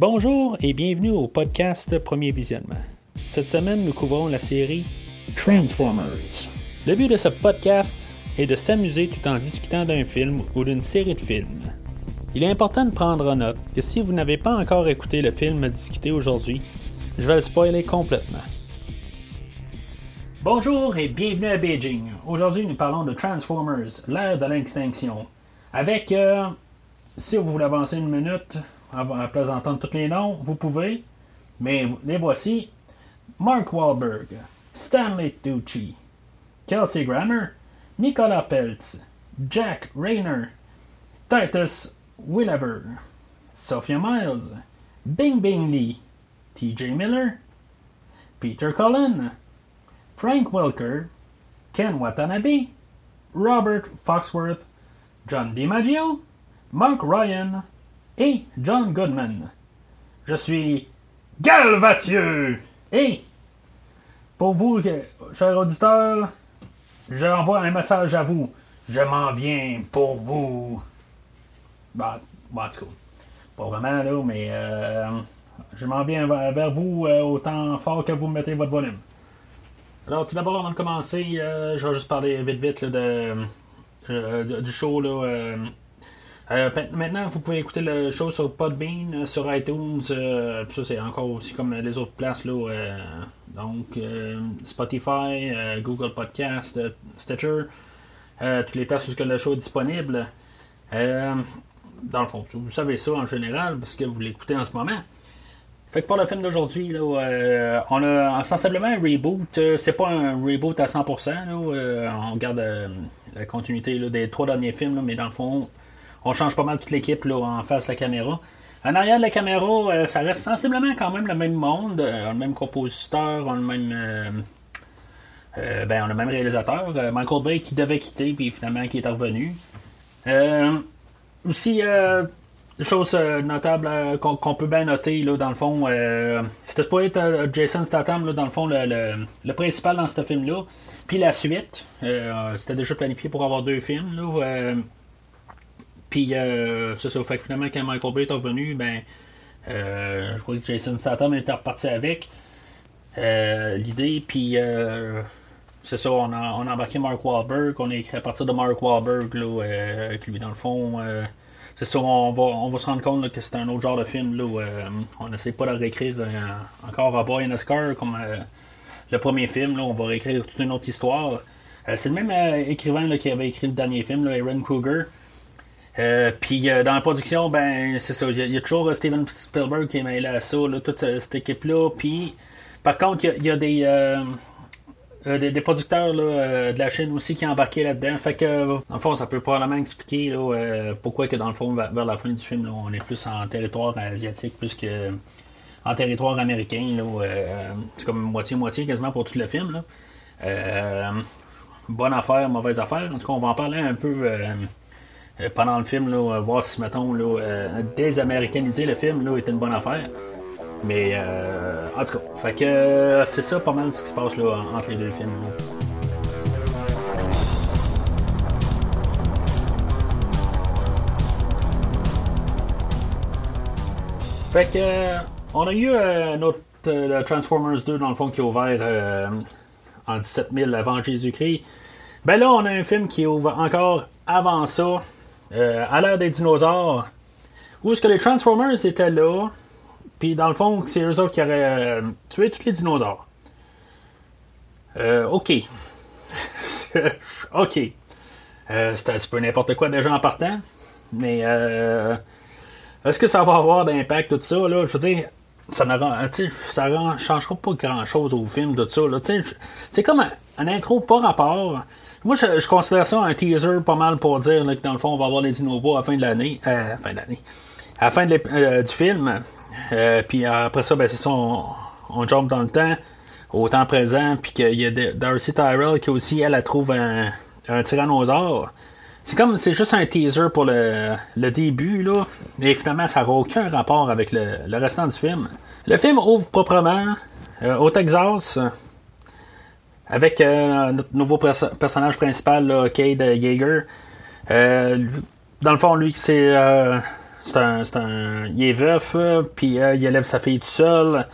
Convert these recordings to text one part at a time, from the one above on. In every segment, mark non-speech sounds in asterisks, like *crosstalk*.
Bonjour et bienvenue au podcast Premier Visionnement. Cette semaine, nous couvrons la série Transformers. Le but de ce podcast est de s'amuser tout en discutant d'un film ou d'une série de films. Il est important de prendre en note que si vous n'avez pas encore écouté le film discuté aujourd'hui, je vais le spoiler complètement. Bonjour et bienvenue à Beijing. Aujourd'hui, nous parlons de Transformers, l'ère de l'extinction. Avec, euh, si vous voulez avancer une minute, à place tous les noms, vous pouvez, mais les voici. Mark Wahlberg, Stanley Tucci, Kelsey Grammer, Nicolas Peltz, Jack Rayner, Titus Willever, Sophia Miles, Bing Bing Lee, TJ Miller, Peter Cullen, Frank Welker, Ken Watanabe, Robert Foxworth, John DiMaggio, Mark Ryan et John Goodman. Je suis Galvathieu et pour vous, que- chers auditeurs, j'envoie un message à vous. Je m'en viens pour vous. Bah, bon, en pas vraiment là, mais euh, je m'en viens vers, vous euh, autant fort que vous mettez votre volume. Alors, tout d'abord, avant de commencer, euh, je vais juste parler vite vite euh, du show. Là, euh, maintenant, vous pouvez écouter le show sur Podbean, euh, sur iTunes. euh, ça, c'est encore aussi comme les autres places. Là, euh, donc, euh, Spotify, Google Podcast, Stitcher, toutes les places où le show est disponible. Dans le fond, vous savez ça en général parce que vous l'écoutez en ce moment. Fait que pour le film d'aujourd'hui, euh, on a sensiblement un reboot. C'est pas un reboot à 100%. Là, euh, on garde la continuité des trois derniers films, mais dans le fond, on change pas mal toute l'équipe là, en face de la caméra. En arrière de la caméra, euh, ça reste sensiblement quand même le même monde. Euh, le même compositeur, on le même. euh, euh, ben, le même réalisateur. Michael Bay qui devait quitter, puis finalement qui est revenu. Aussi, chose notable qu'on qu'on peut bien noter, là, dans le fond, c'était supposé être Jason Statham, là, dans le fond, le, le- le principal dans ce film-là. Puis la suite, c'était déjà planifié pour avoir deux films. Là, puis euh, c'est ça, fait que finalement, quand Michael Bay est revenu, ben, euh, je crois que Jason Statham était reparti avec euh, l'idée. Puis euh, c'est ça, on a, embarqué Mark Wahlberg, on écrit à partir de Mark Wahlberg, là, avec lui dans le fond. c'est ça, on va, on va se rendre compte que c'est un autre genre de film. Là, où, on n'essaie pas de réécrire encore à Boy and a Scar comme le premier film. Là, on va réécrire toute une autre histoire. C'est le même écrivain là, qui avait écrit le dernier film, là, Aaron Kruger. Euh, puis euh, dans la production, ben c'est ça, il y, a- toujours euh, Steven Spielberg qui est mêlé à ça, toute cette équipe-là. Puis par contre, il y a- des, des, producteurs de la Chine aussi qui ont embarqué là-dedans. Fait que dans le fond, ça peut probablement expliquer pourquoi que dans le fond, vers, la fin du film, on est plus en territoire asiatique plus que en territoire américain. C'est comme moitié-moitié quasiment pour tout le film. Bonne affaire, mauvaise affaire. En tout cas, on va en parler un peu pendant le film, euh, voir si, mettons, euh, désaméricaniser le film là, était une bonne affaire. Mais, euh, en tout cas, euh, c'est ça pas mal ce qui se passe entre les deux films. Fait que, euh, on a eu euh, notre euh, Transformers 2 dans le fond qui est ouvert euh, en 17 000 avant Jésus-Christ. Ben là, on a un film qui est ouvert encore avant ça, euh, à l'ère des dinosaures, où est-ce que les Transformers étaient là, puis dans le fond, c'est eux autres qui auraient euh, tué tous les dinosaures. Euh, ok. *laughs* ok. Euh, c'est un petit peu n'importe quoi déjà en partant, mais est-ce que ça va avoir d'impact tout ça là? Je veux dire, ça ne changera pas grand chose au film tout ça C'est comme un, un intro pas rapport. Moi, je, considère ça un teaser pas mal pour dire que dans le fond, on va avoir les dinos à la fin de l'année. Euh, à fin de l'année. À la fin euh, du film. Euh, puis après ça, ben, c'est ça, on, on jump dans le temps, au temps présent, puis qu'il y a Darcy Tyrell qui aussi, elle, elle trouve un, un tyrannosaure. C'est comme, c'est juste un teaser pour le, le début, là, mais finalement, ça n'a aucun rapport avec le, le restant du film. Le film ouvre proprement euh, au Texas, avec euh, notre nouveau perso- personnage principal, là, Cade Yeager. Euh, dans le fond, lui, c'est euh, un, un, il est veuf, puis il élève sa fille tout seul.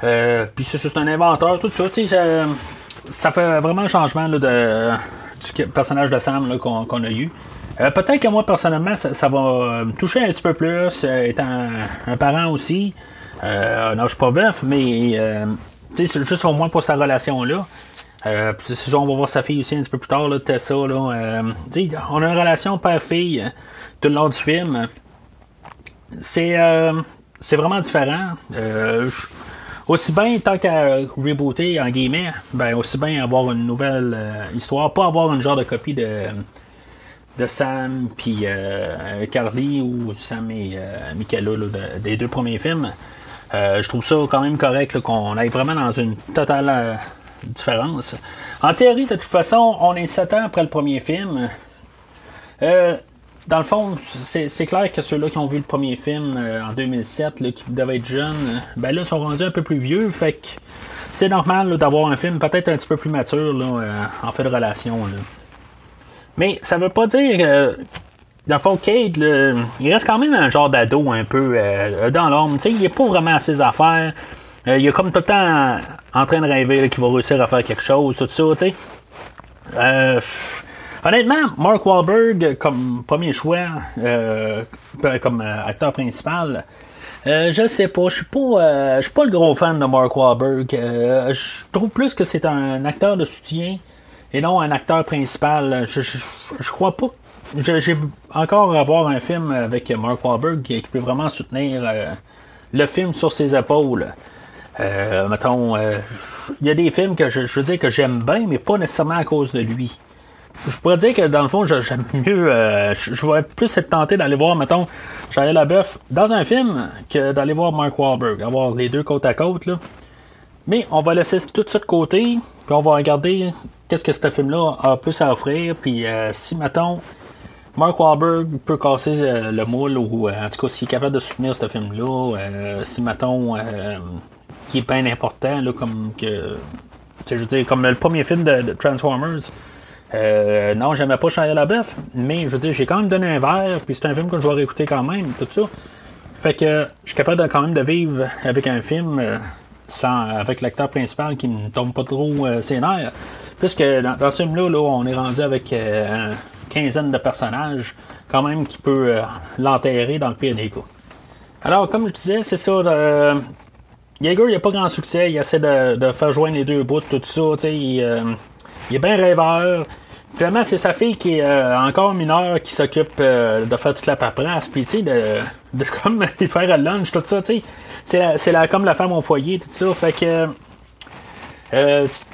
Puis c'est, un inventeur, tout ça. euh, ça fait vraiment un changement de, du personnage de Sam qu'on, a eu. Peut-être que moi, personnellement, ça, ça va me toucher un petit peu plus, étant un, parent aussi. Non, je suis pas veuf, mais c'est juste au moins pour sa relation-là. Euh, on va voir sa fille aussi un petit peu plus tard, là, Tessa. Là, euh, on a une relation père-fille euh, tout le long du film. C'est euh, vraiment différent. Aussi bien, tant qu'à rebooter, en guillemets, ben aussi bien avoir une nouvelle histoire, pas avoir une genre de copie de, de Sam puis Carly ou Sam et Michaela des deux premiers films. Euh, je trouve ça quand même correct qu'on aille vraiment dans une totale euh, différence. En théorie, de toute façon, on est 7 ans après le premier film. Euh, dans le fond, c'est clair que ceux-là qui ont vu le premier film en 2007, là, qui devaient être jeunes, ben là, sont rendus un peu plus vieux. Fait que c'est normal d'avoir un film peut-être un petit peu plus mature là, en fait de relation. Mais ça veut pas dire. Dans le fond, il reste quand même un genre d'ado un peu euh, dans l'ombre. Il est pas vraiment à ses affaires. Euh, il est comme tout le temps en train de rêver qu'il va réussir à faire quelque chose, tout ça, tu sais. Euh, honnêtement, Mark Wahlberg comme premier choix, euh, comme euh, acteur principal, je sais pas, je suis pas, je suis pas le gros fan de Mark Wahlberg. Je trouve plus que c'est un acteur de soutien et non un acteur principal. Je crois pas. J'ai encore à voir un film avec Mark Wahlberg qui, peut vraiment soutenir euh, le film sur ses épaules. Euh, mettons, euh, il y a des films que je, veux dire que j'aime bien, mais pas nécessairement à cause de lui. Je pourrais dire que dans le fond, j'aime mieux. je, je vais plus être tenté d'aller voir, mettons, Shia LaBeouf dans un film que d'aller voir Mark Wahlberg, avoir les deux côte à côte. Là. Mais on va laisser tout ça de côté, puis on va regarder qu'est-ce que ce film-là a plus à offrir. Puis si, mettons, Mark Wahlberg peut casser euh, le moule, ou euh, en tout cas, s'il est capable de soutenir ce film-là, euh, si, euh, qui est bien important, là, comme que. Je comme le premier film de, Transformers. Non, j'aimais pas Shia LaBeouf, mais je veux dire, j'ai quand même donné un verre, puis c'est un film que je vais réécouter quand même, tout ça. Fait que je suis capable de, quand même de vivre avec un film sans, avec l'acteur principal qui me tombe pas trop ses nerfs. Puisque dans, ce film-là, là, on est rendu avec euh, une quinzaine de personnages, quand même, qui peut euh, l'enterrer dans le pire des cas. Alors, comme je disais, c'est ça. euh, Jaeger, il a pas grand succès. Il essaie de, de faire joindre les deux bouts, tout ça. Il, euh, il est bien rêveur. Finalement, c'est sa fille qui est euh, encore mineure qui s'occupe de faire toute la paperasse. Puis, tu sais, de, de *laughs* comme lui faire le lunch, tout ça. tu sais. C'est comme la femme au foyer, tout ça. Fait que.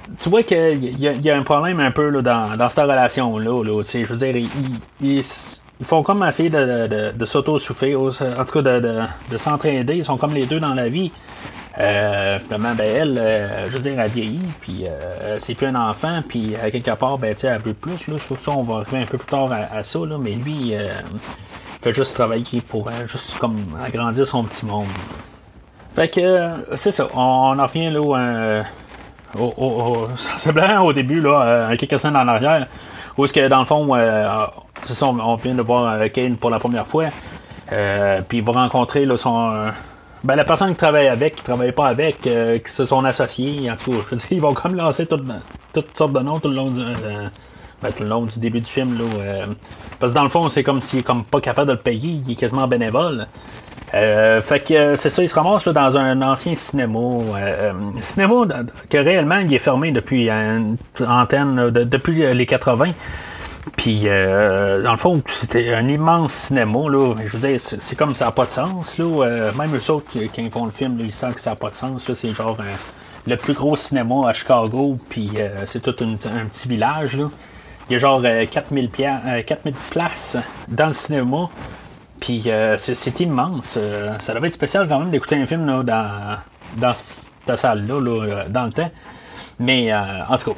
Euh, tu, vois qu'il y, y a un problème un peu là, dans, dans cette relation-là. Là, je veux dire, ils, ils- ils font comme essayer de, de, s'auto-suffire, en tout cas de, de, de s'entraider. Ils sont comme les deux dans la vie. Euh, finalement, ben, elle, euh, je veux dire, elle vieillit, puis euh, c'est plus un enfant, puis à quelque part, ben, elle veut plus, là, ça, on va arriver un peu plus tard à, ça, là, mais lui, euh, il fait juste travailler pour, euh, juste comme, agrandir son petit monde. Fait que, euh, c'est ça, on, on en revient, là, euh, au, au, sensiblement au début, là, euh, quelques semaines en arrière, où est-ce que, dans le fond, euh, on, vient de voir euh, Kane pour la première fois, puis il va rencontrer, son... ben, la personne qui travaille avec, qui travaille pas avec, qui c'est son associé, en tout cas, *laughs* je veux dire, ils vont comme lancer tout- toutes sortes de noms tout le long du, ben, tout le long du début du film. Là, parce que dans le fond, c'est comme s'il est comme pas capable de le payer, il est quasiment bénévole. Euh, fait que euh, c'est ça, il se ramasse là, dans un ancien cinéma. euh, cinéma que réellement il est fermé depuis une antenne, depuis les 80. Puis, dans le fond, c'était un immense cinéma. Là. Je veux dire, c'est comme ça n'a pas de sens. Là. Même eux autres, quand ils font le film, ils savent que ça n'a pas de sens. C'est genre le plus gros cinéma à Chicago. Puis, c'est tout un petit village. Là. Il y a genre euh, 4000, pia- euh, 4000 places dans le cinéma. Puis, euh, c'est- immense. Euh, ça devait être spécial quand même d'écouter un film là, dans, dans cette salle-là, là, euh, dans le temps. Mais, euh, en tout cas.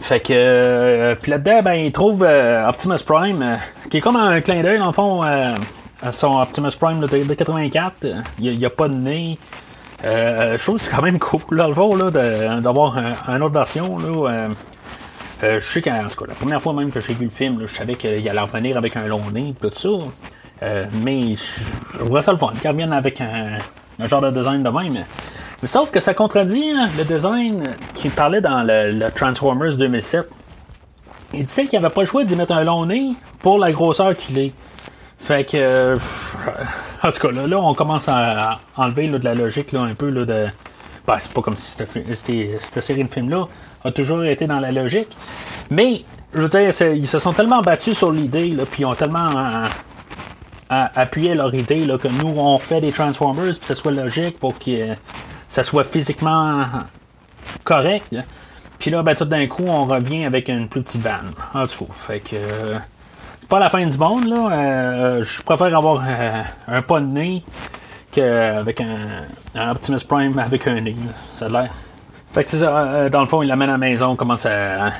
Fait que, puis là-dedans, ben, il trouve euh, Optimus Prime, qui est comme un clin d'œil, dans le fond, à son Optimus Prime là, de, de 84. Euh, Il n'y a, pas de nez. Je trouve que c'est quand même *laughs* cool, dans le fond, là, d'avoir un, une autre version. Là, je sais qu'en tout cas, la première fois même que j'ai vu le film, là, je savais qu'il allait revenir avec un long nez, tout ça. Mais je trouverais ça le fun. Qu'ils reviennent avec un, genre de design de même. Mais sauf que ça contredit hein, le design qui parlait dans le, Transformers 2007. Il disait qu'il avait pas le choix d'y mettre un long nez pour la grosseur qu'il est. Fait que. en tout cas, là, on commence à enlever de la logique là, un peu là, de. Ben, c'est pas comme si cette, série de films-là a toujours été dans la logique. Mais, je veux dire, ils se sont tellement battus sur l'idée, puis ils ont tellement appuyé leur idée là, que nous, on fait des Transformers, puis que ça soit logique pour que ça soit physiquement correct. Puis là, ben, tout d'un coup, on revient avec une plus petite vanne. En tout cas, fait que. c'est pas la fin du monde, là. Euh, je préfère avoir euh, un pas de nez qu'avec un, Optimus Prime avec un nez. Ça a l'air. Fait que c'est ça. Euh, dans le fond, il l'amène à la maison, commence à,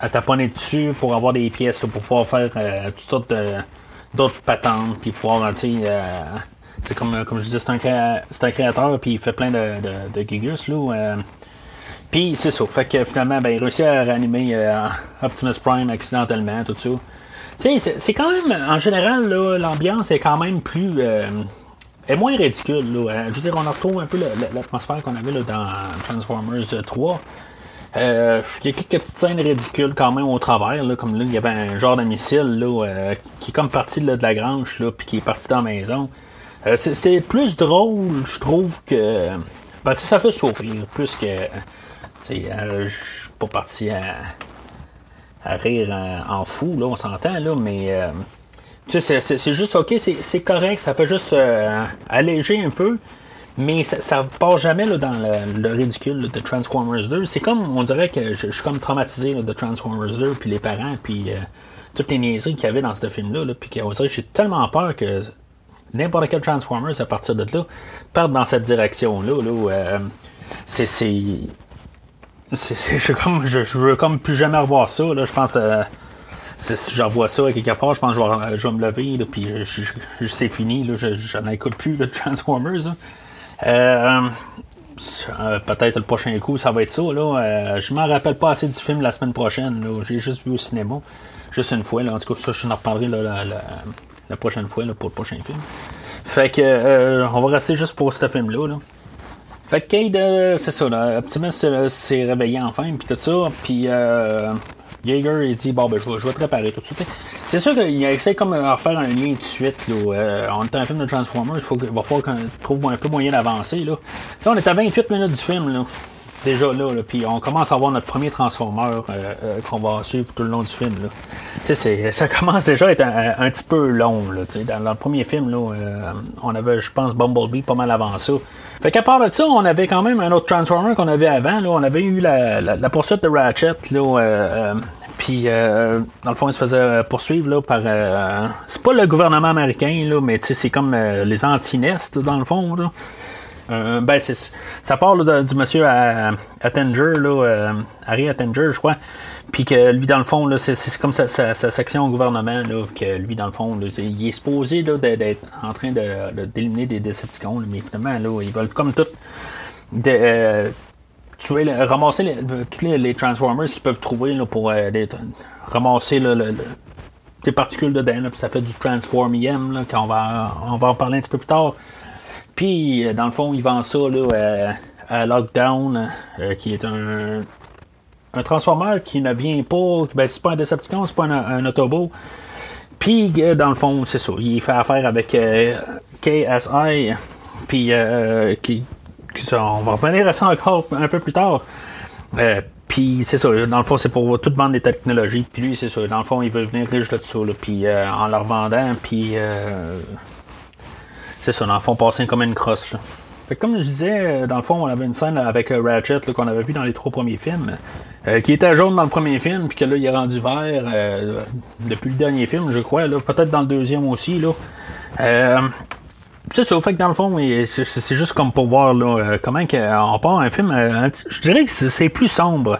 à taponner dessus pour avoir des pièces pour pouvoir faire toutes sortes d'autres patentes, puis pouvoir, tu c'est comme, comme je disais, c'est un, un, créateur, puis il fait plein de, de, gigus, là. Euh. puis c'est ça. Fait que finalement, ben, il réussit à réanimer euh, Optimus Prime accidentellement, tout ça. Tu sais, c'est quand même, en général, l'ambiance est quand même plus. Euh, est moins ridicule. Là. Je veux dire, on retrouve un peu l'atmosphère qu'on avait là, dans Transformers 3. Il y a quelques petites scènes ridicules quand même au travers, là, comme là, il y avait un genre de missile là, qui est comme parti de la grange, là, puis qui est parti dans la maison. Euh, c'est plus drôle, je trouve, que. Ben, ça fait sourire, plus que. Euh, je suis pas parti à, rire en, fou, là, on s'entend, là, mais. Euh, c'est juste ok, c'est correct, ça fait juste alléger un peu, mais ça, ne part jamais là, dans le, ridicule de Transformers 2. C'est comme, on dirait que je, suis comme traumatisé de Transformers 2, puis les parents, puis toutes les niaiseries qu'il y avait dans ce film-là, là, puis qu'on dirait que j'ai tellement peur que n'importe quel Transformers à partir de là part dans cette direction-là. Là, euh, c'est. je, comme, je, veux comme plus jamais revoir ça. Je pense. Euh, si je revois ça quelque part, je pense que je vais, je vais me lever, puis c'est fini, je, je n'écoute plus de Transformers. Euh, euh, peut-être le prochain coup, ça va être ça. Là. Euh, je m'en rappelle pas assez du film la semaine prochaine. J'ai juste vu au cinéma. Juste une fois. Là. En tout cas, ça, je en reparlerai la, la prochaine fois là, pour le prochain film. Fait que euh, on va rester juste pour ce film-là. Fait que Cade, euh, c'est ça, là, Optimus euh, s'est réveillé enfin, puis tout ça, puis euh, Jaeger, il dit, bon, ben, je vais, te préparer tout de suite. C'est sûr qu'il essaie comme de faire un lien tout de suite, là. on est un film de Transformers, il, faut, va falloir qu'on trouve un peu moyen d'avancer. Là, on est à 28 minutes du film, là déjà là, puis on commence à avoir notre premier transformeur euh, euh, qu'on va suivre tout le long du film. Là. Ça *laughs* commence déjà à être un, petit peu long. Là, dans, le premier film, là, euh, on avait, je pense, Bumblebee pas mal avant ça. Fait qu'à part de ça, on avait quand même un autre Transformer qu'on avait avant. Là. On avait eu la, la, poursuite de Ratchet. Là, puis, dans le fond, il se faisait poursuivre là, par. c'est pas le gouvernement américain, là, mais c'est comme les anti-nest, dans le fond. Là. Euh, ben, ça part du monsieur Attenger, là, euh, Harry Attenger, je crois. Puis que lui, dans le fond, c'est comme sa, section au gouvernement, que lui, dans le fond, il est supposé d'être en train de, d'éliminer des Decepticons, mais finalement, là, ils veulent comme tout de, euh, ramasser tous les, Transformers qu'ils peuvent trouver pour ramasser des particules dedans, puis ça fait du Transformium, là, qu'on va, on va en parler un petit peu plus tard. Puis, euh, dans le fond, il vend ça là, euh, à, Lockdown, euh, qui est un, un transformeur qui ne vient pas. Ben, c'est pas un Decepticon, c'est pas un, Autobo. Puis, dans le fond, c'est ça. Il fait affaire avec KSI. Puis, qui, on va revenir à ça encore un peu plus tard. puis c'est ça, dans le fond, c'est pour tout vendre des technologies. Puis lui, c'est ça, dans le fond, il veut venir riche de ça. Puis en leur vendant, puis c'est ça, dans le fond, passer comme une crosse. Là. Fait comme je disais, euh, dans le fond, on avait une scène avec euh, Ratchet qu'on avait vu dans les trois premiers films, euh, qui était jaune dans le premier film, puis que là, il est rendu vert depuis le dernier film, je crois, peut-être dans le deuxième aussi. Là. c'est ça, fait que dans le fond, c'est juste comme pour voir là, comment on part un film. je dirais que c'est plus sombre.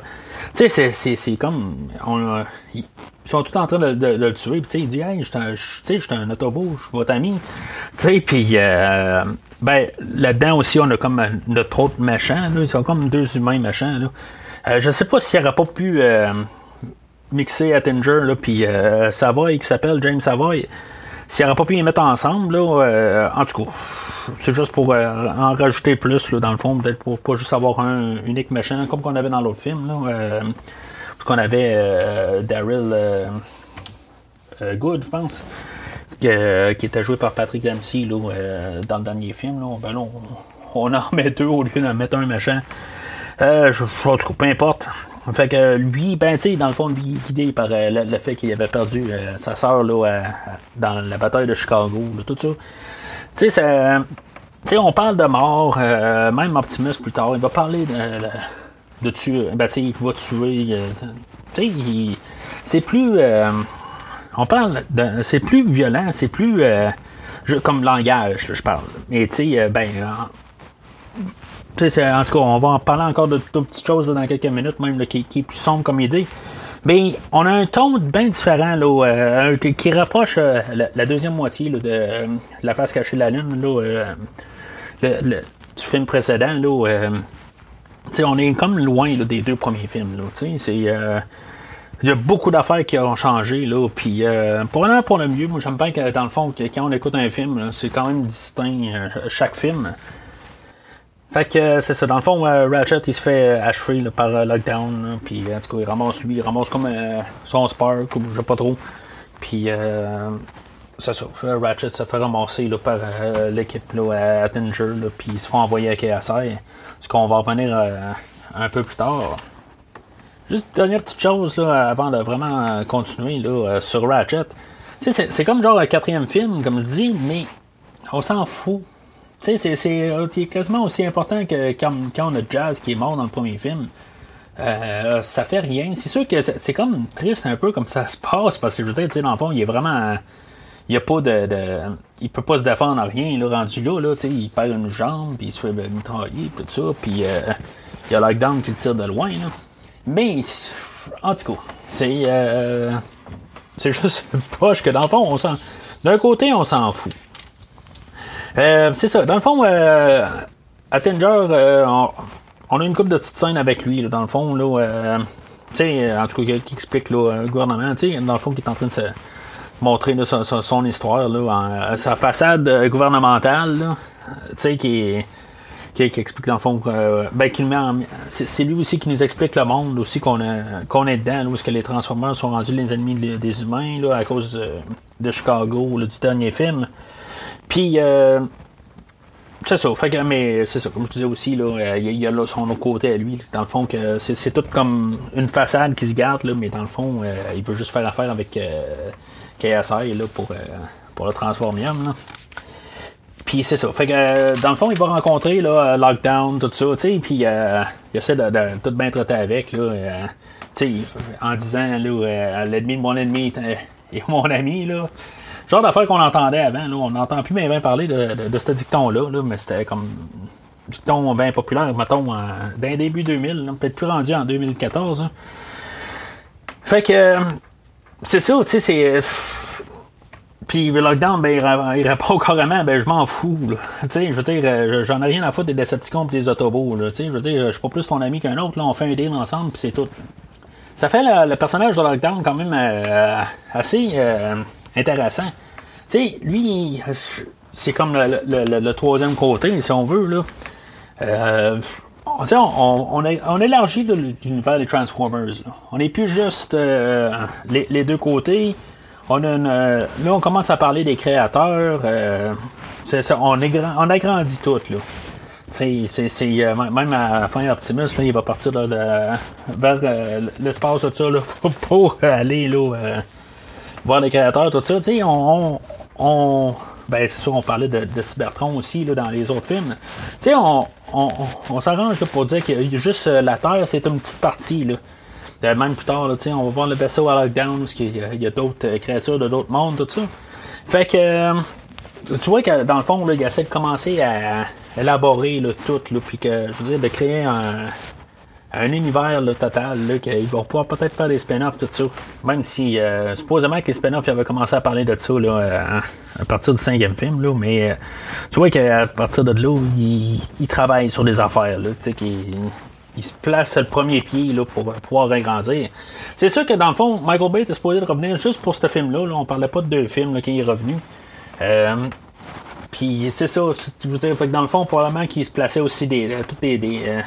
Tu sais, c'est comme. Ils sont tous en train de, le tuer. Puis, il dit Hey, je suis un autobo, je suis votre ami. Tu sais, puis. Euh, ben, là-dedans aussi, on a comme notre autre méchant. Là. Ils sont comme deux humains méchants. Là. Euh, je sais pas s'il aurait pas pu euh, mixer Attinger, là, puis euh, Savoy, qui s'appelle James Savoy. s'il n'aurait pas pu les mettre ensemble, là, en tout cas, c'est juste pour en rajouter plus, dans le fond, peut-être pour pas juste avoir un unique méchant, comme qu'on avait dans l'autre film, là, parce qu'on avait Daryl Good, je pense, qui était joué par Patrick Dempsey dans le dernier film. Ben là, on, en *laughs* met deux au lieu d'en mettre un méchant. Euh, je, en tout cas, peu importe. Fait que lui, ben, dans le fond, lui, guidé par euh, le, fait qu'il avait perdu euh, sa sœur là, dans la bataille de Chicago, tout ça. Tu sais, on parle de mort, même Optimus plus tard, il va parler de, de, tuer, ben, il va tuer, tu sais, c'est plus, on parle de, c'est plus violent, c'est plus, comme langage, je parle. Mais tu sais, ben, en tout cas, on va en parler encore de toutes petites choses dans quelques minutes, même qui, est plus sombre comme idée. Mais on a un ton bien différent là, euh, qui, rapproche euh, la, deuxième moitié de euh, La face cachée de la lune du film précédent. Là, on est comme loin des deux premiers films. il y a beaucoup d'affaires qui ont changé. Là, pour pour le mieux, moi j'aime bien que dans le fond, quand on écoute un film, c'est quand même distinct chaque film. Fait que euh, c'est ça. Dans le fond, euh, Ratchet il se fait achever par euh, Lockdown. Puis en tout cas, il ramasse lui, il ramasse comme son Spark ou je sais pas trop. Puis c'est ça. Ratchet se fait ramasser par l'équipe à Attinger. Puis ils se font envoyer à KSI. Ce qu'on va revenir un peu plus tard. Juste une dernière petite chose là, avant de vraiment continuer là, sur Ratchet. C'est comme genre le quatrième film, comme je dis, mais on s'en fout. Tu sais, c'est quasiment aussi important que quand, on a Jazz qui est mort dans le premier film. Euh, ça fait rien. C'est sûr que c'est comme triste un peu comme ça se passe parce que je veux dire, dans le fond, il est vraiment. Il a pas de, Il peut pas se défendre à rien, là, rendu là, là il perd une jambe, puis il se fait mitrailler, tout ça, puis euh, il y a Lockdown qui le tire de loin. Mais, en tout cas, c'est. Euh, c'est *laughs* juste poche que dans le fond, on s'en. D'un côté, on s'en fout. Euh, c'est ça. Dans le fond, euh, euh, on, a une couple de petites scènes avec lui, dans le fond. Là, sais, en tout cas, qui explique là, le gouvernement, dans le fond, qui est en train de se montrer son, histoire, là, sa façade gouvernementale, tu sais, qui qui, explique dans le fond, ben, c'est, lui aussi qui nous explique le monde aussi qu'on, qu'on est dedans, où est-ce que les Transformers sont rendus les ennemis des humains là, à cause de, Chicago, du dernier film. Puis, euh, c'est ça. Fait que, mais c'est ça, comme je disais aussi, euh, il y a là son autre côté à lui. dans le fond, que c'est, tout comme une façade qui se garde, là, mais dans le fond, euh, il veut juste faire affaire avec KSI là, pour, pour le Transformium. Là. Puis c'est ça. Fait que dans le fond, il va rencontrer là, Lockdown, tout ça, tu sais, puis il essaie de, tout bien traiter avec, là, en disant, là, l'ennemi de mon ennemi est mon ami, là genre d'affaires qu'on entendait avant. Là. On n'entend plus bien, parler de, de, ce dicton-là, là, mais c'était comme dicton bien populaire, mettons, d'un début 2000, peut-être plus rendu en 2014. Hein. Fait que c'est ça, tu sais, c'est. Puis le lockdown, ben, il répond carrément, ben, je m'en fous, *laughs* Tu sais, je veux dire, euh, j'en ai rien à foutre des Decepticons et des Autobots, Tu sais, je veux dire, je suis pas plus ton ami qu'un autre, là. On fait un deal ensemble, puis c'est tout. Ça fait le, personnage de lockdown quand même euh, assez. Euh, intéressant. Tu sais, lui, c'est comme le, troisième côté, si on veut. Là. Euh, on, on, élargit l'univers des Transformers. On n'est plus juste euh, les, deux côtés. On a là, on commence à parler des créateurs. Euh, on, agrandit tout. Même à la fin, Optimus, il va partir vers l'espace de ça, là, *laughs* pour aller là, voir les créateurs, tout ça. Tu sais, on, on, ben, c'est sûr, on parlait de, de, Cybertron aussi là, dans les autres films. Tu sais, on, on, on s'arrange pour dire que juste euh, la Terre, c'est une petite partie. Là. Euh, même plus tard, là, on va voir le vaisseau à Lockdown, parce qu'il y a, d'autres euh, créatures de d'autres mondes, tout ça. Fait que, tu vois que dans le fond, là, il essaie de commencer à élaborer là, tout, là, puis que, je veux dire, de créer un, un univers total, là, qu'ils vont pouvoir peut-être faire des spin-offs, tout ça. Même si, euh, supposément que les spin-offs avaient commencé à parler de ça là, euh, à, partir du cinquième film, là, mais euh, tu vois qu'à partir de là, ils il travaillent sur des affaires, là, tu sais, il se place le premier pied là, pour pouvoir agrandir. C'est sûr que dans le fond, Michael Bay est supposé revenir juste pour ce film-là. Là. On parlait pas de deux films là, qui est revenu. puis c'est ça, je veux dire, fait que dans le fond, probablement qu'il se plaçait aussi des, toutes des, des,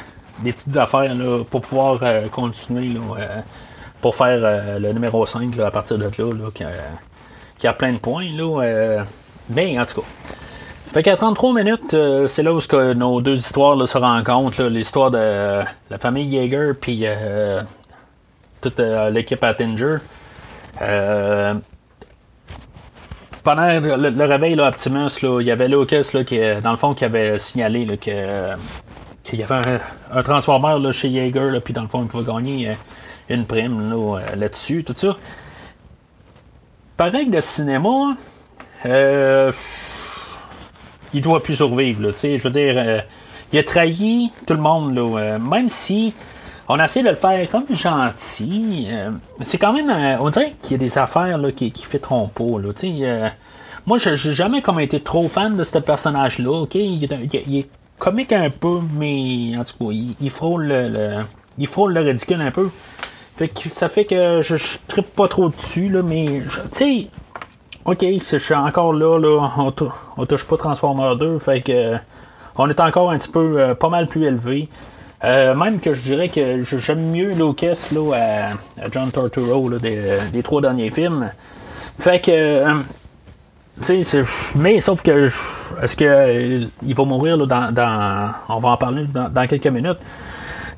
petites affaires là, pour pouvoir continuer là, pour faire le numéro 5 là, à partir de là, qui, qui, a plein de points. Là, mais en tout cas. Fait qu'à 33 minutes, euh, c'est là où que nos deux histoires se rencontrent. L'histoire de la famille Jaeger puis euh, toute euh, l'équipe Attinger. pendant le, réveil là, Optimus, il y avait Lucas qui, dans le fond, qui avait signalé que, qu'il y avait un, transformer là, chez Jaeger, puis dans le fond, il pouvait gagner une prime là-dessus, tout ça. Pareil que le cinéma, euh, il doit plus survivre. Là, je veux dire, euh, il a trahi tout le monde. Là, euh, même si on a essayé de le faire comme gentil, euh, c'est quand même. on dirait qu'il y a des affaires là, qui, qui fitteront pas. Là, moi, je n'ai jamais comme été trop fan de ce personnage-là. ok? Il, est comique un peu, mais en tout cas, il, frôle le, il frôle le ridicule un peu. Fait que ça fait que je, je trippe pas trop dessus, là, mais tu sais, OK, je suis encore là, là on, touche pas Transformer 2, fait que on est encore un petit peu euh, pas mal plus élevé. Euh, même que je dirais que j'aime mieux Lucas là, à, John Torturo là, des, trois derniers films. Fait que euh, mais sauf que est-ce que il va mourir là, dans, on va en parler dans quelques minutes.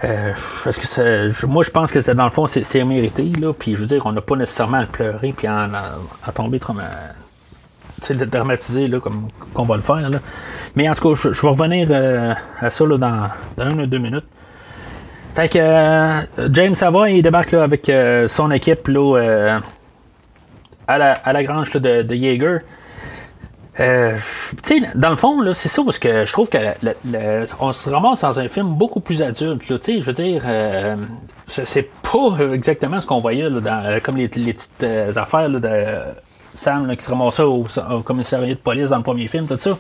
Euh, parce que moi, je pense que dans le fond, c'est mérité. Là, puis je veux dire, on n'a pas nécessairement à le pleurer puis à, à, tomber. C'est le dramatiser là, comme qu'on va le faire. Mais en tout cas, je, vais revenir euh, à ça là, dans, une ou deux minutes. Fait que euh, James Savoy il débarque là, avec son équipe là, à, la, grange de, de Jaeger. Euh, tu sais, dans le fond, là, c'est ça parce que je trouve que on se ramasse dans un film beaucoup plus adulte. Là, je veux dire, euh, c'est pas exactement ce qu'on voyait là, dans, comme les, petites euh, affaires là, de Sam qui se ramassait au, commissariat de police dans le premier film, tout ça.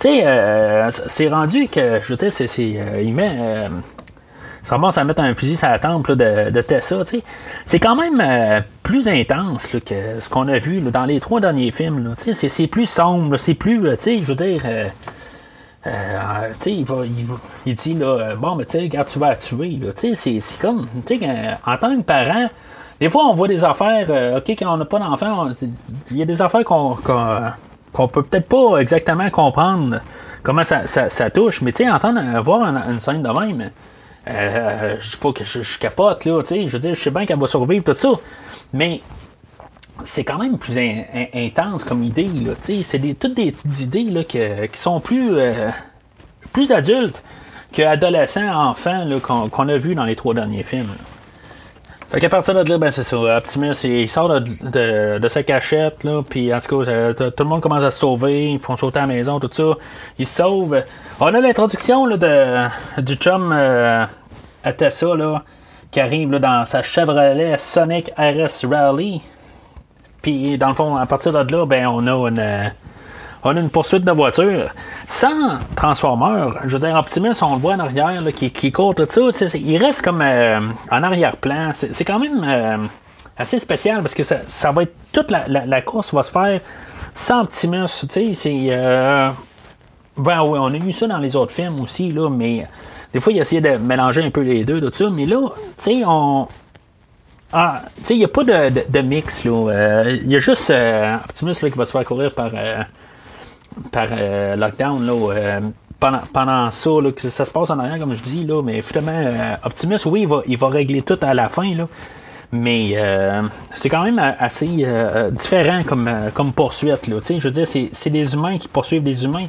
Tu sais, c'est rendu que, je veux dire, c'est, il met ça commence à mettre un fusil sur la tempe de, Tessa. C'est quand même euh, plus intense que ce qu'on a vu dans les trois derniers films. C'est plus sombre, c'est plus, euh, je veux dire, euh, il, va, il, dit, là, bon, mais tu sais, regarde, tu vas la tuer. C'est comme, en tant que parent, des fois, on voit des affaires, OK, quand on n'a pas d'enfant, il y a des affaires qu'on qu'on peut peut-être pas exactement comprendre comment ça, ça, touche, mais tu sais, entendre voir une, scène de même, euh, je dis pas que je, capote, là, tu sais. Je veux dire, je sais bien qu'elle va survivre, tout ça. Mais c'est quand même plus intense comme idée, là, tu sais. C'est des, toutes des petites idées, là, qui sont plus, euh, plus adultes qu'adolescents, enfants, là, qu'on, a vu dans les trois derniers films. Fait qu'à partir de là, ben c'est ça. Optimus, il sort de, de, sa cachette, là, puis en tout cas, tout le monde commence à se sauver, ils font sauter à la maison, tout ça. Ils se sauvent. On a l'introduction là, de, du chum euh, à Tessa, là, qui arrive dans sa Chevrolet Sonic RS Rally. Puis dans le fond, à partir de là, ben on a une on a une poursuite de voiture. Sans Transformer, je veux dire, Optimus, on le voit en arrière, qui, qui court tout ça, il reste comme euh, en arrière-plan. C'est quand même euh, assez spécial parce que ça, ça va être toute la, course va se faire sans Optimus. Tu sais, c'est. Euh, ben oui, on a eu ça dans les autres films aussi, mais des fois, il essayé de mélanger un peu les deux, tout ça. Mais là, tu sais, on. Ah, tu sais, il n'y a pas de, de, mix, là. Il y a juste Optimus là, qui va se faire courir par par euh, lockdown là, euh, pendant, pendant ça, là, que ça se passe en arrière, comme je dis, là, mais finalement, euh, Optimus, oui, il va, il va régler tout à la fin, là, mais c'est quand même assez différent comme, comme poursuite. Là, je veux dire, c'est des humains qui poursuivent des humains.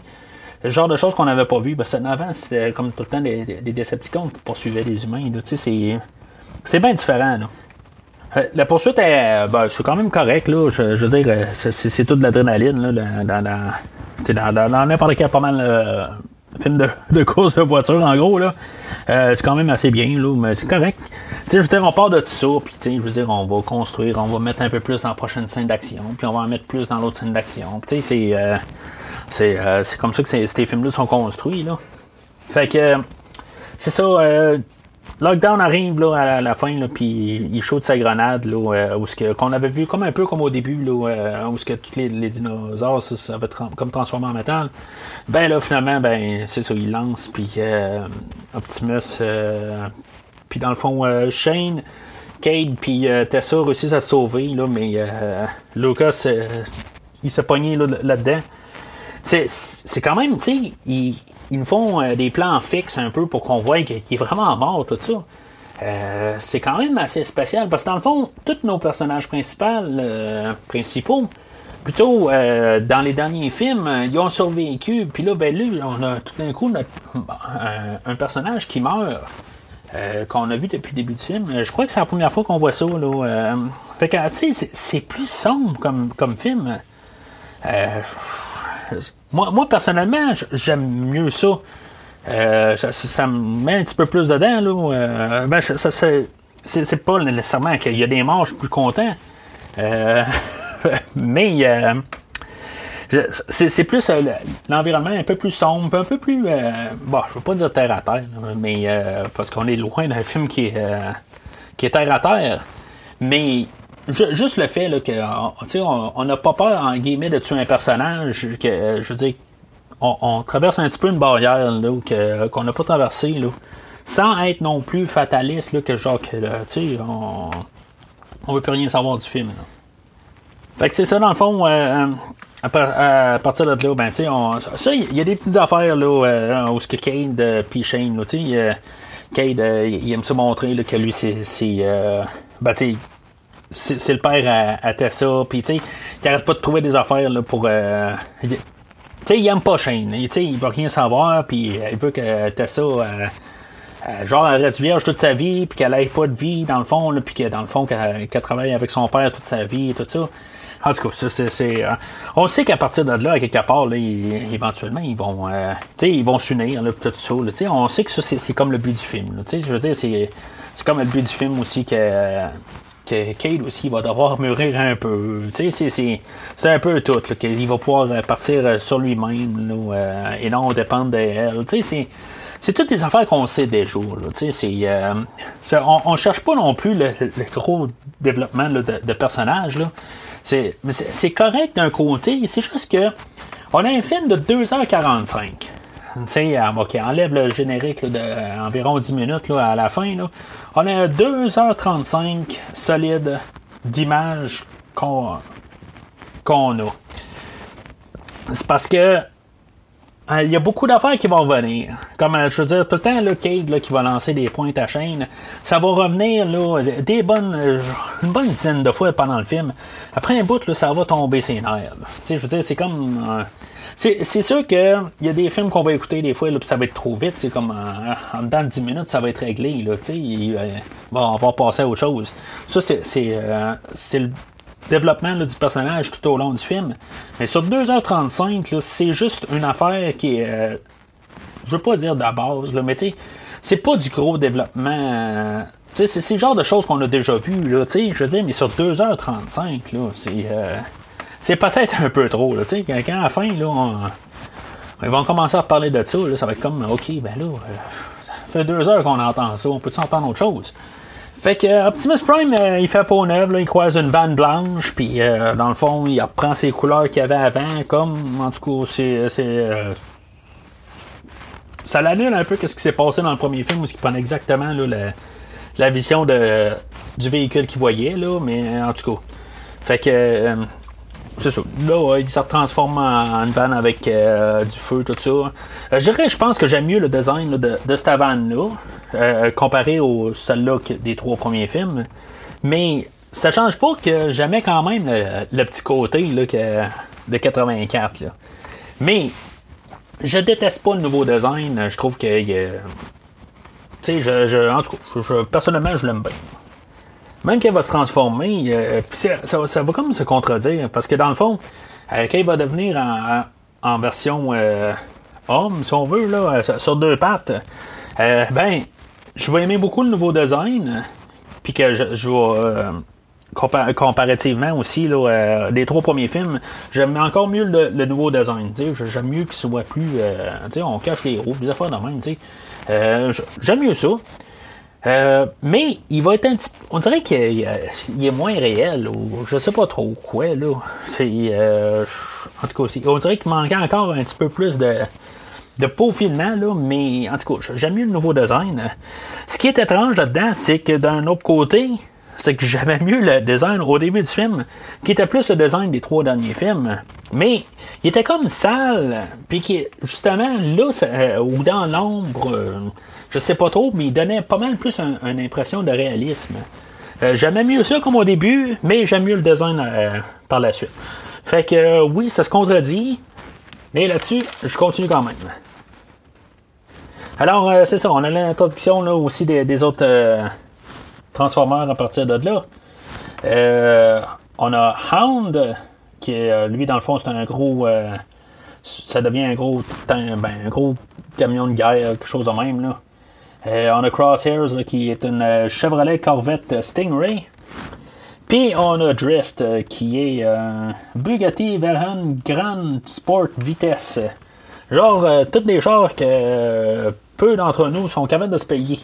Le genre de choses qu'on n'avait pas vu. Parce que avant, c'était comme tout le temps des, des Decepticons qui poursuivaient des humains. C'est bien différent. Là. la poursuite, est, ben, c'est quand même correct. Là. Je, veux dire, c'est tout de l'adrénaline dans, dans, n'importe quel pas mal euh, film de, de, course de voiture, en gros, là, euh, c'est quand même assez bien, là, mais c'est correct. je veux dire, on part de tout ça, puis je veux dire, on va construire, on va mettre un peu plus dans la prochaine scène d'action, puis on va en mettre plus dans l'autre scène d'action. Sais, c'est, euh, c'est, comme ça que ces films-là sont construits, là. Fait que, c'est ça, Lockdown arrive là, à la fin, puis il shoot sa grenade, là, euh, qu'on avait vu comme un peu comme au début, là, euh, où ce que tous les, dinosaures ça, ça comme transformé en métal. Ben là, finalement, ben c'est ça, il lance, puis euh, Optimus, euh, puis dans le fond, euh, Shane, Cade, puis euh, Tessa réussissent à sauver, là, mais euh, Lucas, euh, il s'est pogné là, là-dedans. C'est, quand même, tu sais, ils, ils nous font euh, des plans fixes un peu pour qu'on voit qu'il est vraiment mort, tout ça. Euh, c'est quand même assez spécial parce que dans le fond, tous nos personnages principaux, euh, principaux plutôt euh, dans les derniers films, ils ont survécu. Puis là, ben là, on a tout d'un coup notre- un, personnage qui meurt. qu'on a vu depuis le début du film. Je crois que c'est la première fois qu'on voit ça. Là, fait que, tu sais, c'est- plus sombre comme, comme film. Moi, moi, personnellement, j'aime mieux ça. Euh, ça, ça- me met un petit peu plus dedans. Là. Euh, ben, ça, c'est, pas nécessairement qu'il y a des morts, je suis plus content. Euh, *laughs* mais euh, c'est, plus euh, l'environnement un peu plus sombre, un peu plus. bon, je veux pas dire terre à terre, mais parce qu'on est loin d'un film qui est, qui est terre à terre. Mais juste le fait là, que on- tu sais, on on n'a pas peur en guillemets de tuer un personnage, que euh, je veux dire, on, traverse un petit peu une barrière là, qu'on n'a pas traversé là, sans être non plus fataliste là, que genre que tu sais, on, on veut plus rien savoir du film. Fait que c'est ça dans le fond. euh, à, par- à partir de là, ben tu sais, il y a des petites affaires là euh, où ce que Cade euh, puis Shane, tu sais, euh, Cade, euh, il aime se montrer que lui c'est, c'est euh, ben c'est, le père à, Tessa, puis tu sais, il arrête pas de trouver des affaires là, pour. euh, tu sais, il aime pas Shane. Tu sais, il veut rien savoir, puis euh, il veut que Tessa. euh, euh, genre, elle reste vierge toute sa vie, puis qu'elle ait pas de vie, dans le fond, puis que dans le fond, qu'elle, travaille avec son père toute sa vie et tout ça. En tout cas, ça, c'est, on sait qu'à partir de là, à quelque part, là, éventuellement, ils vont, euh, ils vont s'unir, tout ça. là. On sait que ça, c'est, comme le but du film. là. Tu sais, je veux dire, c'est comme le but du film aussi que, que Cade aussi va devoir mûrir un peu. C'est, un peu tout, qu'il va pouvoir euh, partir euh, sur lui-même, euh, et non dépendre d'elle. C'est toutes des affaires qu'on sait déjà. Euh, on ne cherche pas non plus le, gros développement de, de personnages. C'est correct d'un côté, c'est juste que on a un film de 2h45. Sais, euh, enlève le générique là, de euh, environ 10 minutes là, à la fin. Là. On a 2h35 solide d'images qu'on, a. C'est parce que euh, il y a beaucoup d'affaires qui vont revenir. Comme je veux dire, tout le temps, là, Cade qui va lancer des pointes à chaîne, ça va revenir là, des bonnes, une bonne dizaine de fois pendant le film. Après un bout, ça va tomber ses nerfs. Je veux dire, c'est comme. Euh, c'est, sûr qu'il y a des films qu'on va écouter des fois, là, ça va être trop vite. C'est comme en, en dedans de 10 minutes, ça va être réglé. Là, il, euh, bon, on va passer à autre chose. Ça, c'est, euh, le développement là, du personnage tout au long du film. Mais sur 2h35, là, c'est juste une affaire qui est. euh, je veux pas dire de la base, là, mais tu sais, c'est pas du gros développement. euh, c'est le genre de choses qu'on a déjà vu, là, tu sais, je veux dire, mais sur 2h35, là, c'est. euh, c'est peut-être un peu trop, là, quand quand à la fin, là, on- ils vont commencer à parler de ça, là, ça va être comme, ok, ben là, euh, ça fait deux heures qu'on entend ça, on peut-tu entendre autre chose? Fait que euh, Optimus Prime, euh, il fait peau neuve, là, il croise une vanne blanche, puis dans le fond, il reprend ses couleurs qu'il avait avant, comme, en tout cas, c'est. ça l'annule un peu ce qui s'est passé dans le premier film, où il prenait exactement là, la, la vision de, du véhicule qu'il voyait, là, mais en tout cas. Fait que. C'est ça. Là, il se transforme en une vanne avec euh, du feu, tout ça. Euh, je dirais, je pense que j'aime mieux le design de, de cette vanne-là, euh, comparé au celle-là des trois premiers films. Mais ça change pas que j'aimais quand même le, petit côté là, de 84. Là. Mais je déteste pas le nouveau design. Je trouve que. tu sais, en tout cas, personnellement, je l'aime bien. Même qu'elle va se transformer, euh, ça, va comme se contredire, parce que dans le fond, euh, il va devenir en, version euh, homme, si on veut, là, euh, sur deux pattes, ben, je vais aimer beaucoup le nouveau design, puis que je, je vais, compa- comparativement aussi, là, des trois premiers films, j'aime encore mieux le, nouveau design, j'aime mieux qu'il soit plus, on cache les roues, des affaires de même, j'aime mieux ça. Euh, mais il va être un petit On dirait qu'il est moins réel, ou je sais pas trop quoi, là. C'est. Euh, en tout cas, on dirait qu'il manquait encore un petit peu plus de, de peaufinement, là, mais en tout cas, j'aime mieux le nouveau design. Ce qui est étrange là-dedans, c'est que d'un autre côté, c'est que j'aimais mieux le design au début du film, qui était plus le design des trois derniers films. Mais il était comme sale, puis qui, justement, là, euh, ou dans l'ombre, je sais pas trop, mais il donnait pas mal plus une impression de réalisme. Euh, j'aimais mieux ça comme au début, mais j'aime mieux le design euh, par la suite. Fait que euh, oui, ça se contredit, mais là-dessus, je continue quand même. Alors, c'est ça, on a l'introduction là, aussi des, autres Transformers à partir de là. on a Hound, qui lui, dans le fond, c'est un gros. ça devient un gros, ben, un gros camion de guerre, quelque chose de même. Là. Euh, on a Crosshairs qui est une euh, Chevrolet Corvette Stingray. Puis on a Drift euh, qui est un Bugatti Veyron Grand Sport Vitesse. Genre, toutes les chars que peu d'entre nous sont capables de se payer.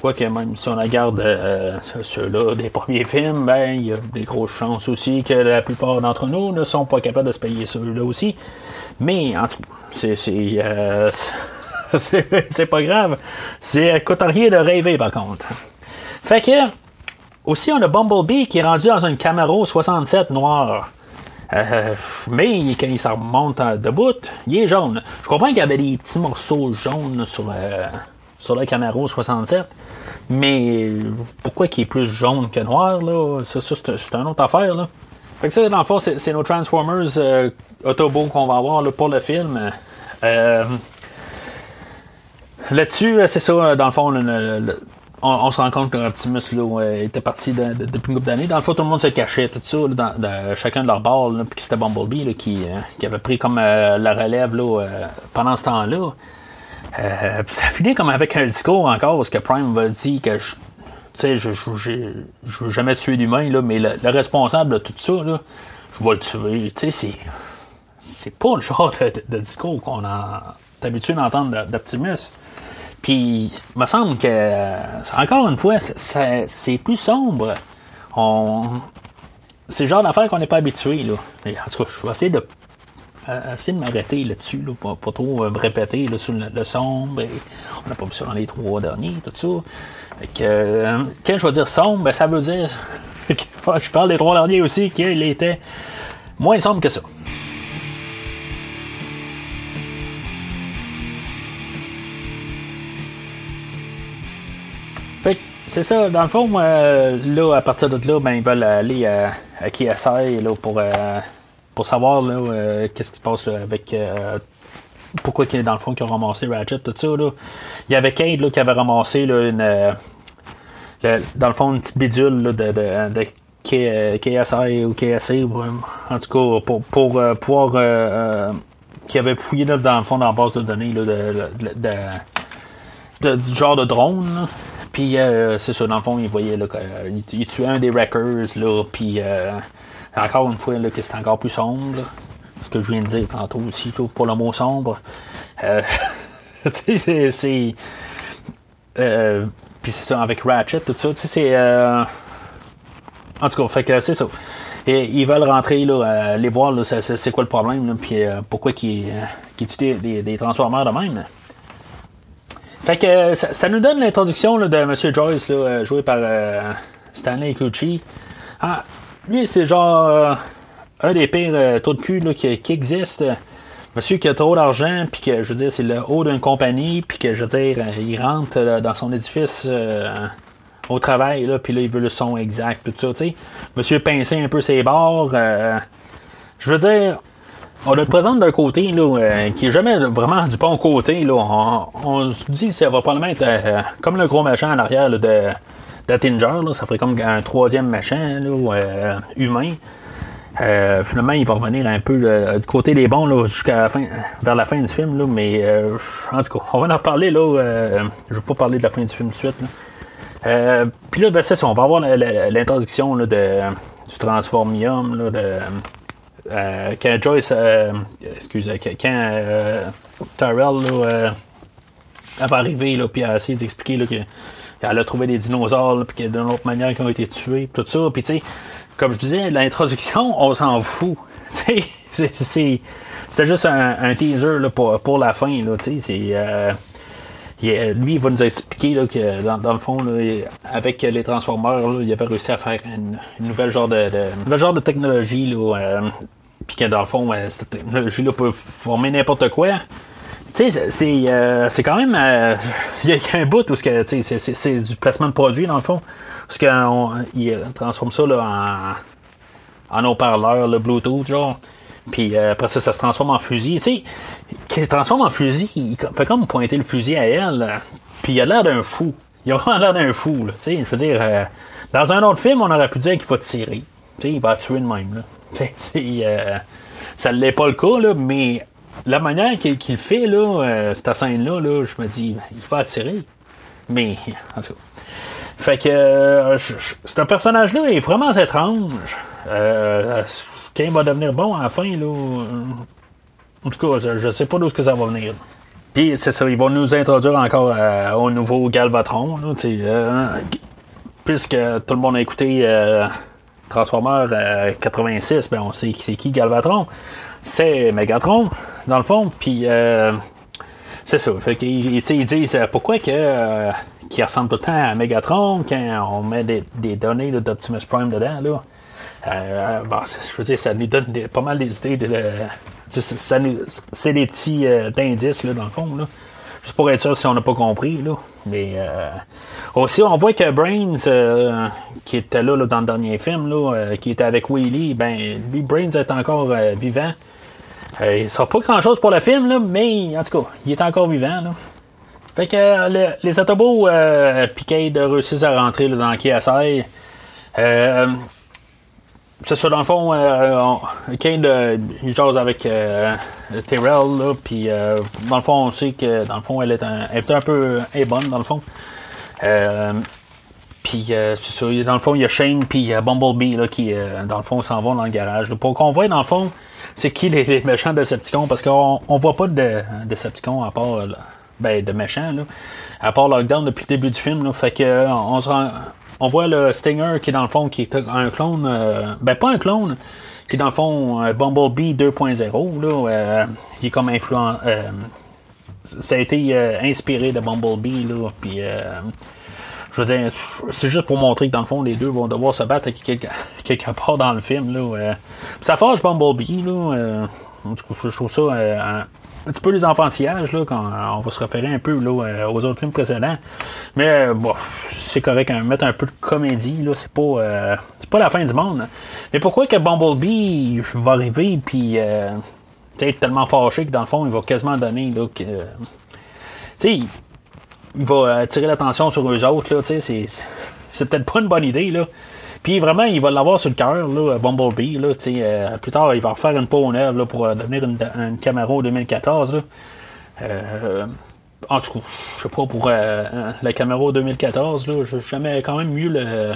Quoique même si on regarde ceux-là des premiers films, ben il y a des grosses chances aussi que la plupart d'entre nous ne sont pas capables de se payer ceux-là aussi. Mais en tout c'est c'est *laughs* pas grave. C'est coûte rien de rêver, par contre. Fait que, aussi, on a Bumblebee qui est rendu dans une Camaro 67 noire. Euh, mais quand il s'en remonte debout, il est jaune. Je comprends qu'il y avait des petits morceaux jaunes sur, euh, sur le Camaro 67. Mais pourquoi il est plus jaune que noir, là? Ça, c'est une autre affaire, là. Fait que ça, dans le fond, c'est nos Transformers euh, Autobo qu'on va avoir pour le film. Là-dessus, euh, c'est ça, euh, dans le fond, on, se rend compte que Optimus là, était parti depuis une couple d'années. Dans le fond, tout le monde se cachait, tout ça, dans, chacun de leurs balles, puis c'était Bumblebee qui, euh, qui, avait pris comme la relève là, pendant ce temps-là. ça finit comme avec un discours encore, parce que Prime va dire que je, sais, je, je, veux jamais tuer d'humain, là, mais le, responsable de tout ça, là, je vais le tuer. Tu sais, c'est, c'est pas le genre de, discours qu'on a habitué d'entendre d'Optimus. Puis, il me semble que, encore une fois, c'est plus sombre. On... C'est le genre d'affaire qu'on n'est pas habitué. Là. en tout cas, je vais essayer de, euh, de m'arrêter là-dessus, là, pas, pas, trop euh, me répéter là, sur le, sombre. on n'a pas vu ça dans les trois derniers, tout ça. Que, euh, quand je vais dire sombre, ben, ça veut dire *laughs* je parle des trois derniers aussi, qu'il était moins sombre que ça. C'est ça, dans le fond, là, à partir de là, ben, ils veulent aller à, KSI là, pour, euh, pour savoir là, euh, qu'est-ce qui se passe avec. Euh, pourquoi, dans le fond, qu'ils ont ramassé Ratchet, tout ça. Là. Il y avait Kate là, qui avait ramassé là, une. dans le fond, une petite bidule là, de, KSI ou KSI, en tout cas, pour, pour pouvoir. qui avait fouillé là, dans le fond dans la base de données là, de, du genre de drone. Puis euh, c'est ça, dans le fond, il voyait là, il, tuait un des wreckers, là, puis euh, encore une fois, là, que c'est encore plus sombre. ce que je viens de dire tantôt aussi, pour le mot sombre. Euh, *laughs* c'est. c'est euh, puis c'est ça, avec Ratchet, tout ça, c'est. Euh, en tout cas, fait que c'est ça. Et ils veulent rentrer, là, les voir, là, c'est, quoi le problème, puis pourquoi ils, qu tuent des, des Transformers de même? Fait que ça, nous donne l'introduction de M. Joyce, euh, joué par euh, Stanley Cucci. Ah, lui, c'est genre euh, un des pires taux de cul qui, qui existe. Monsieur qui a trop d'argent, puis que, je veux dire, c'est le haut d'une compagnie, puis que, je veux dire, il rentre dans son édifice au travail, là, puis là, il veut le son exact, tout ça, tu sais. Monsieur pincé un peu ses bords. je veux dire, on le présente d'un côté là, euh, qui est jamais vraiment du bon côté. Là. On, se dit que ça va probablement être euh, comme le gros machin en arrière de, de Tinger. Là. Ça ferait comme un troisième machin là, euh, humain. finalement, il va revenir un peu du côté des bons jusqu'à la fin, vers la fin du film. Là, mais en tout cas, on va en reparler. Là, je ne vais pas parler de la fin du film tout de suite. Puis là, ben, c'est. On va avoir l'introduction du Transformium. Là, euh, quand Joyce, euh, quand euh, Tyrell là, va arriver là, puis a essayé d'expliquer que elle a trouvé des dinosaures, puis d'une autre manière qui ont été tués, tout ça. Puis, tu sais, comme je disais, l'introduction, *laughs* on s'en fout. *laughs* C'était juste un, teaser pour, la fin. Euh, lui, il va nous expliquer là, que dans, le fond, avec les Transformers, il avait réussi à faire une, nouvelle genre de, genre de technologie. Là, euh, puis que dans le fond, euh, cette technologie-là peut former n'importe quoi. Tu sais, c'est, quand même. *laughs* Il y, a un bout où c'est, du placement de produit, dans le fond. Parce qu'il transforme ça là, en, en haut-parleur, le Bluetooth, genre. Puis après ça, ça se transforme en fusil. Tu sais, qu'il transforme en fusil, il fait comme pointer le fusil à elle. Puis il a l'air d'un fou. Il a vraiment l'air d'un fou. Tu sais, je veux dire, dans un autre film, on aurait pu dire qu'il va tirer. Tu sais, il va tuer de même. Là. *laughs* Euh, ça ne l'est pas le cas, là, mais la manière qu'il fait, là, euh, cette scène-là, là, je me dis, il va attirer. Mais, en tout cas. Fait que euh, c'est un personnage-là est vraiment étrange. Quand il va devenir bon à la fin, là. En tout cas, je, sais pas d'où que ça va venir. Puis c'est ça, ils vont nous introduire encore au nouveau Galvatron. Là, puisque tout le monde a écouté Transformer 86, euh, ben on sait c'est qui Galvatron. C'est Megatron, dans le fond. Puis euh, c'est ça. Fait qu'ils ils disent euh, pourquoi que qui ressemble tout le temps à Megatron quand on met des, données d'Optimus Prime dedans. Là. Je veux dire, ça nous donne pas mal des idées. De, c'est des petits indices, là, dans le fond. Là. Juste pour être sûr si on n'a pas compris. Là. Mais euh, aussi, on voit que Brains, euh, qui était là, dans le dernier film, là, euh, qui était avec Willy, ben, lui, Brains est encore vivant. il ne sera pas grand chose pour le film, là, mais en tout cas, il est encore vivant. Fait que les autobots, euh, Picade réussissent à rentrer dans KSI c'est ça, dans le fond, euh, Kane, euh, jase avec euh, Tyrell, là, puis euh, dans le fond, on sait que, dans le fond, elle est un, elle est un peu est bonne, dans le fond. puis, c'est ça, dans le fond, il y a Shane, puis Bumblebee, là, qui, dans le fond, s'en vont dans le garage. Pour qu'on voit, dans le fond, c'est qui les, les, méchants Decepticons, parce qu'on on voit pas de Decepticons à part, ben, de méchants, là, à part Lockdown depuis le début du film, là, fait que, on se rend on voit le Stinger qui est dans le fond qui est un clone, euh, ben pas un clone, qui est dans le fond un Bumblebee 2.0 là, euh, qui est comme influent, euh, ça a été inspiré de Bumblebee là, puis je veux dire, c'est juste pour montrer que dans le fond les deux vont devoir se battre *laughs* quelque, part dans le film là. ça fâche Bumblebee là, je trouve ça un petit peu les enfantillages, là, quand on va se référer un peu là, euh, aux autres films précédents. Mais euh, bon, c'est correct, hein, mettre un peu de comédie, là, c'est pas, euh, c'est pas la fin du monde. Mais pourquoi que Bumblebee va arriver puis être tellement fâché que dans le fond, il va quasiment donner là, que. il va attirer l'attention sur eux autres, là, c'est peut-être pas une bonne idée, là. Puis vraiment, il va l'avoir sur le cœur, là, Bumblebee. Là, euh, plus tard, il va refaire une peau neuve là, pour euh, devenir une, Camaro 2014. Là. Euh, en tout cas, je sais pas pour la Camaro 2014, là, j'ai jamais quand même mieux le,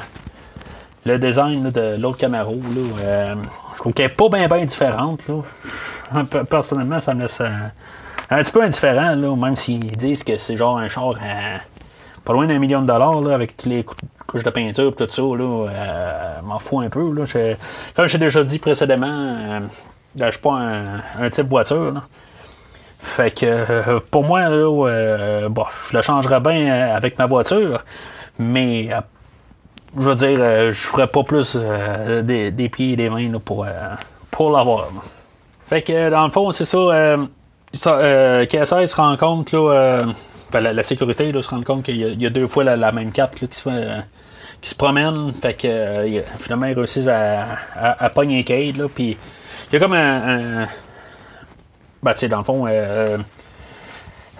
le design de l'autre Camaro. Là. je trouve qu'elle est pas bien différente. Là. Personnellement, ça me laisse un petit peu indifférent, là, même s'ils disent que c'est genre un char à pas loin d'un million de dollars là, avec tous les couches de peinture et tout ça. Là, euh, m'en fous un peu. Là. comme j'ai déjà dit précédemment, euh, je suis pas un, type voiture. Là. Fait que euh, pour moi, là, bon, je le changerais bien avec ma voiture, mais je veux dire, je ferais pas plus des, des, pieds et des mains là, pour, pour l'avoir. Fait que dans le fond, c'est ça. ça KSI se rend compte là, ben, la, sécurité là, se rend compte qu'il y, a deux fois la, même carte qui, se, qui se promène. Fait que euh, finalement, ils réussissent à, à, pogner Cade. Là, puis il y a comme un. un ben, tu sais, dans le fond, euh,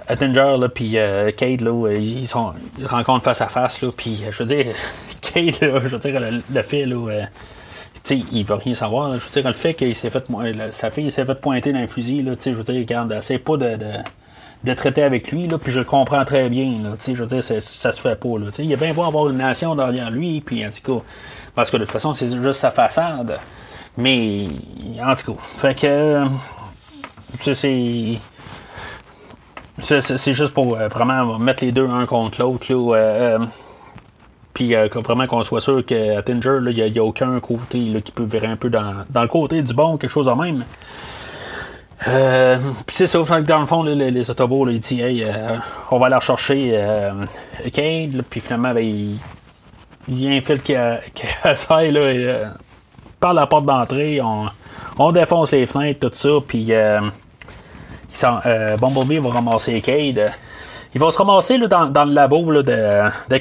Attinger, là, puis euh, Cade, là, ils, sont, ils rencontrent face à face, là, puis je veux dire, *laughs* Cade, là, je veux dire, le, fait, là, euh, sais, il veut rien savoir. Je veux dire, le fait qu'il s'est fait, sa fille s'est fait pointer dans un fusil, là, je veux dire, regarde, c'est pas de de traiter avec lui, là, puis je le comprends très bien. Là, je veux dire, ça, se fait pas. Là, il est bien beau avoir une nation derrière lui, puis en tout cas, parce que de toute façon, c'est juste sa façade. Mais, en tout cas, fait que. C'est. C'est juste pour euh, vraiment mettre les deux un contre l'autre. Euh, euh, puis vraiment qu'on soit sûr qu'à Tinger, il n'y a, aucun côté qui peut virer un peu dans, le côté du bon, quelque chose de même. Puis c'est ça, dans le fond, les, les autobots, ils disent hey, on va aller rechercher Cade, puis finalement, ben, il, il infiltre *laughs* là, et, par la porte d'entrée, on, on, défonce les fenêtres, tout ça, puis euh, Bumblebee va ramasser Cade. Il va se ramasser là, dans, le labo de, de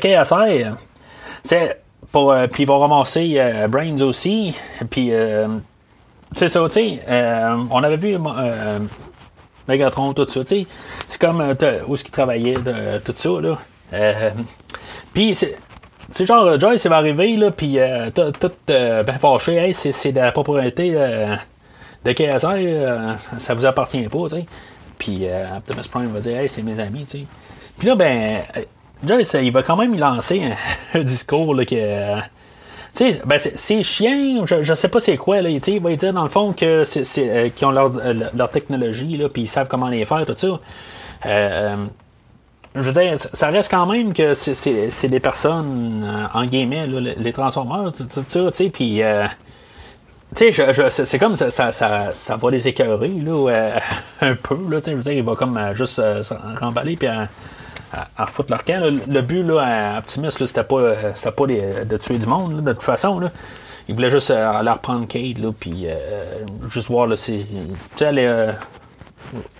euh, puis il va ramasser euh, Brains aussi. Puis c'est ça, tu sais. on avait vu Megatron, tout ça, tu sais. C'est comme où est-ce qu'il travaillait, de, tout ça, là. puis c'est genre, Joyce, il va arriver, là, puis tout ben fâché, hey, c'est de la propriété de KSR, ça vous appartient pas, tu sais. Puis euh, Optimus Prime va dire, hey, c'est mes amis, tu sais. Puis là, ben, euh, Joyce, il va quand même lancer un, *laughs* discours là, que. Sais, ben, c'est chiant, je, je sais pas c'est quoi, là, il va dire dans le fond que c'est, euh, qu'ils ont leur, leur technologie, là, puis ils savent comment les faire, tout ça. je veux dire, ça reste quand même que c'est, des personnes, en guillemets, les transformeurs, tout, ça, tu sais, puis tu sais, c'est comme ça, ça, ça, ça, va les écœurer, là, euh, *laughs* un peu, là, tu sais, je veux dire, il va comme euh, juste euh, se remballer, puis à, à, foutre leur. Le but, là, à Optimus, c'était pas, c'était pas de tuer du monde, de toute façon. Il voulait juste aller reprendre Kate, puis juste voir, là, c'est, tu sais, aller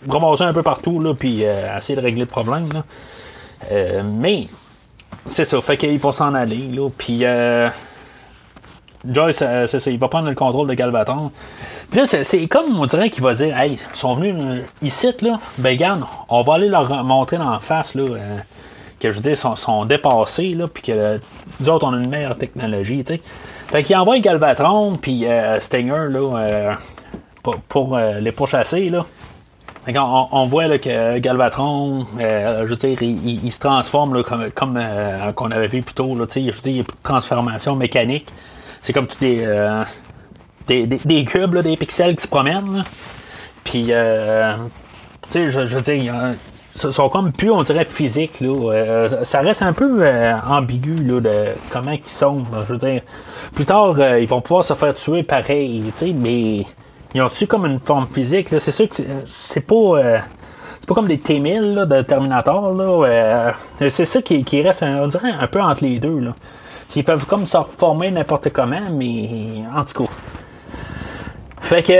ramasser un peu partout, là, puis essayer de régler le problème, mais, c'est ça, fait qu'il faut s'en aller, puis Joyce, euh, c'est ça, il va prendre le contrôle de Galvatron. Puis là, c'est comme on dirait qu'il va dire Hey, ils sont venus euh, ici, là, ben garde, on va aller leur montrer en face, là, euh, que je veux dire, sont, sont dépassés, là, puis que nous autres, on a une meilleure technologie, tu sais. Fait qu'il envoie Galvatron, puis Stinger, là, pour, les pourchasser, là. On, on, voit là, que Galvatron, je veux dire, il, se transforme là, comme, comme qu'on avait vu plus tôt. Là, je veux dire, il y a plus transformation mécanique. C'est comme tous des, euh, des, des, cubes, des pixels qui se promènent. Puis, euh, tu sais, je, veux dire, ils sont comme plus, on dirait, physiques. Là. Euh, ça reste un peu ambigu là, de comment ils sont. Je veux dire, plus tard, ils vont pouvoir se faire tuer pareil, tu sais, mais ils ont-tu comme une forme physique? C'est sûr que c'est pas. c'est pas comme des T-1000 de Terminator. Là, c'est ça qui, qui, reste, on dirait, un peu entre les deux. Là. Ils peuvent comme se reformer n'importe comment, mais en tout cas. Fait que.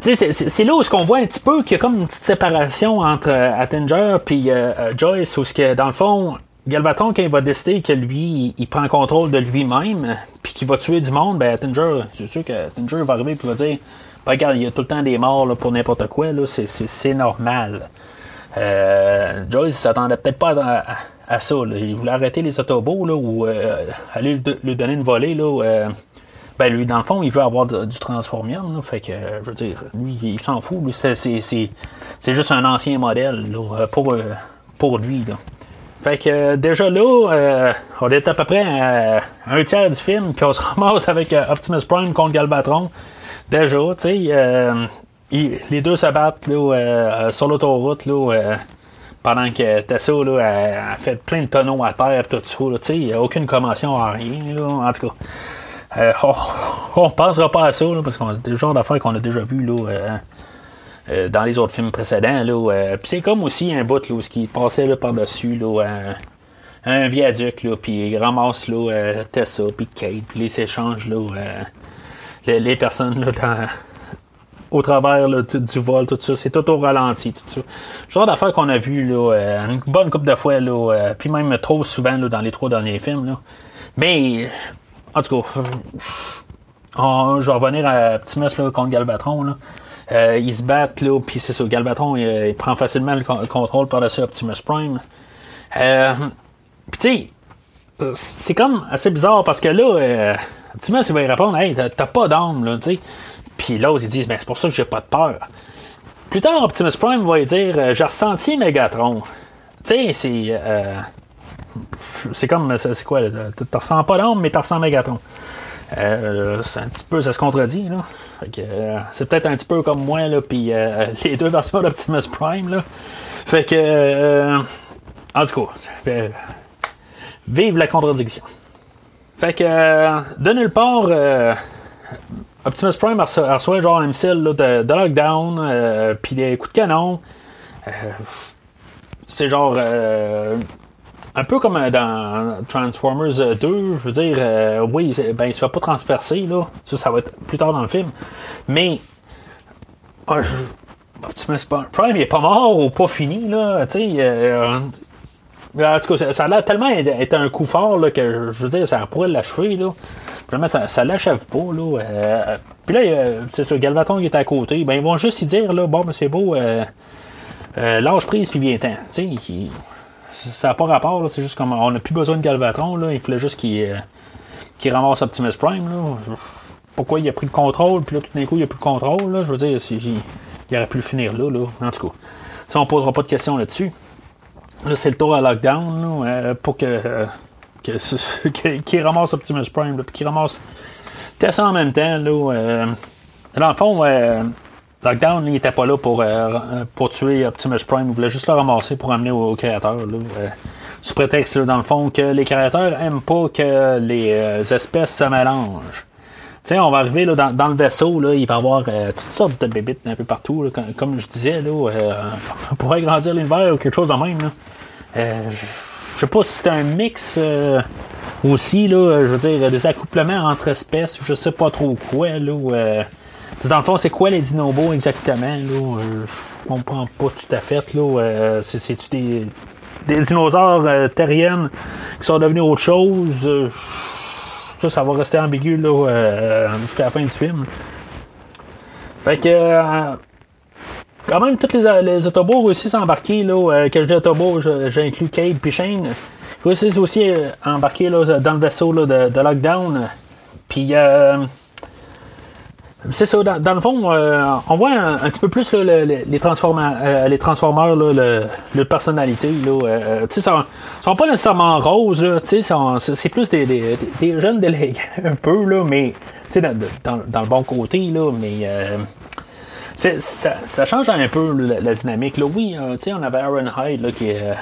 C'est là où on voit un petit peu qu'il y a comme une petite séparation entre euh, Attinger et euh, euh, Joyce, où que, dans le fond, Galvaton, quand il va décider que lui, il prend contrôle de lui-même, puis qu'il va tuer du monde, ben Attinger, c'est sûr que Attinger va arriver et va dire ben, Regarde, il y a tout le temps des morts pour n'importe quoi, c'est normal. Euh, Joyce s'attendait peut-être pas à, ça. Il voulait arrêter les autobots là, ou euh, aller lui, donner une volée. Là, euh, ben lui, dans le fond, il veut avoir du transformium. Là, fait que, je veux dire, lui, il s'en fout. c'est, juste un ancien modèle là, pour, pour lui. Là. Fait que déjà là, on est à peu près à un tiers du film, puis on se ramasse avec Optimus Prime contre Galvatron. Déjà, tu sais, les deux se battent là, sur l'autoroute. Là, pendant que Tessa là, a, fait plein de tonneaux à terre, tout ça. Il n'y a aucune commotion rien. Là, en tout cas, euh, on *laughs* ne pensera pas à ça parce qu'on c'est le genre d'affaires qu'on a déjà vu là, euh, euh, dans les autres films précédents. Là, c'est comme aussi un bout là, où qui passait là, par-dessus là, un viaduc, là, puis il ramasse là, Tessa, puis Kate, puis les échanges là, les, personnes là, au travers du, vol, tout ça. C'est tout au ralenti, tout ça. Genre d'affaires qu'on a vu là, une bonne couple de fois, là, puis même trop souvent là, dans les trois derniers films. Là. Mais, en tout cas, je vais revenir à Optimus là, contre Galvatron. Euh, ils se battent, là, puis c'est ça, Galvatron, il, prend facilement le, contrôle par-dessus Optimus Prime. puis tu sais, c'est comme assez bizarre parce que là, Optimus, il va y répondre, hey, t'as pas d'âme, là, tu sais. Puis l'autre, il dit, ben, c'est pour ça que j'ai pas de peur. Plus tard, Optimus Prime va lui dire, euh, j'ai ressenti Megatron. Tu sais, c'est. Euh, c'est comme. C'est quoi, tu ressens pas l'homme, mais tu ressens Megatron. Euh, c'est un petit peu, ça se contredit, là. c'est peut-être un petit peu comme moi, là, puis les deux versions d'Optimus Prime, là. Fait que. en tout cas, Vive la contradiction. Fait que, euh, de nulle part, euh, Optimus Prime reçoit, reçoit genre un missile de, de lockdown, euh, puis des coups de canon. Euh, c'est genre euh, un peu comme dans Transformers 2, je veux dire, euh, oui, ben, il se fait pas transpercer, là. Ça, ça va être plus tard dans le film. Mais euh, Optimus Prime il est pas mort ou pas fini, là. Tu sais, euh, en tout cas, ça, a tellement être un coup fort là, que je veux dire, ça pourrait l'achever. Là. Vraiment, ça, ça l'achève pas. Là. Euh, puis là, euh, c'est ça, Galvaton qui est à côté. Ben, ils vont juste y dire là, bon, ben, c'est beau, euh, euh, lâche prise puis viens-t'en. Ça n'a pas rapport. C'est juste comme on n'a plus besoin de Galvatron. Là, il fallait juste qu'il euh, qu'il ramasse Optimus Prime. Là. Pourquoi il a pris le contrôle, puis là, tout d'un coup, il a plus le contrôle. Là? Je veux dire, il, aurait pu le finir là. là. En tout cas, ça, on posera pas de questions là-dessus. Là, c'est le tour à lockdown là, euh, pour que, euh, ce- *laughs* que- qu'il ramasse Optimus Prime, puis qu'il ramasse Tessa en même temps. Là, euh, dans le fond, euh, Lockdown, il était pas là pour, euh, pour tuer Optimus Prime. Il voulait juste le ramasser pour amener au, au créateur. Euh, sous prétexte, dans le fond, que les créateurs aiment pas que les euh, espèces se mélangent. Sais, on va arriver là, dans, le vaisseau, là, il va y avoir euh, toutes sortes de bébites un peu partout. comme, je disais, là, euh, *laughs* pour agrandir l'univers ou quelque chose de même. Euh, je sais pas si c'est un mix euh, aussi, là, je veux dire, des accouplements entre espèces, je sais pas trop quoi. Là, euh, dans le fond, c'est quoi les dinobos exactement? Là, euh, je comprends pas tout à fait. Euh, c'est, c'est-tu des, dinosaures euh, terriennes qui sont devenus autre chose? Euh, ça, ça va rester ambigu là, euh, jusqu'à la fin du film. Fait que. euh, quand même, tous les, les autobots réussissent à embarquer. Là, euh, quand je dis autobots, j'inclus Cade et Shane. Ils réussissent aussi euh, à embarquer dans le vaisseau de, de Lockdown. Puis, euh, c'est ça, dans, le fond, euh, on voit un, petit peu plus les, euh, les Transformers, là, le, personnalité. Là, euh, tu sais, sont, sont pas nécessairement roses, c'est plus des, jeunes délégués *laughs* un peu, là, mais dans, dans, le bon côté, là, mais. euh, ça, ça change un peu la, dynamique. Là. Oui, euh, on avait Aaron Hyde là, qui, euh,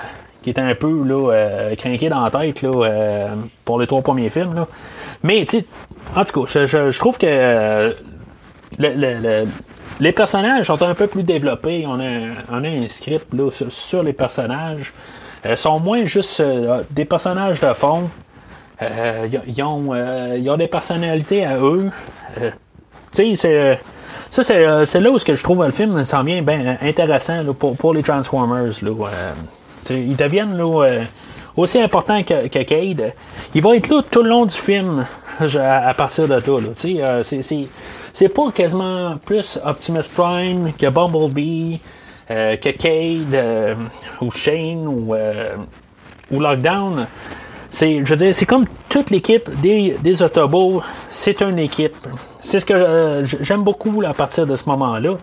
qui était un peu là, euh, dans la tête là, euh, pour les trois premiers films. Là. Mais, tu en tout cas, je, trouve que euh, le- le- le- les personnages sont un peu plus développés. On a, on un script sur, les personnages. Ils sont moins juste euh, des personnages de fond. Euh, ils- ils, ont, euh, ils ont des personnalités à eux. Euh, tu sais, c'est. Ça, c'est, euh, là où que je trouve le film s'en vient bien intéressant pour, les Transformers. Euh, ils deviennent euh, aussi importants que, Cade. Il va être là tout le long du film à, partir de là. euh, c'est, pas quasiment plus Optimus Prime que Bumblebee, euh, que Cade, euh, ou Shane, ou, euh, ou Lockdown. C'est, je veux dire, c'est comme toute l'équipe des, des Autobots, c'est une équipe. C'est ce que j'aime beaucoup à partir de ce moment-là.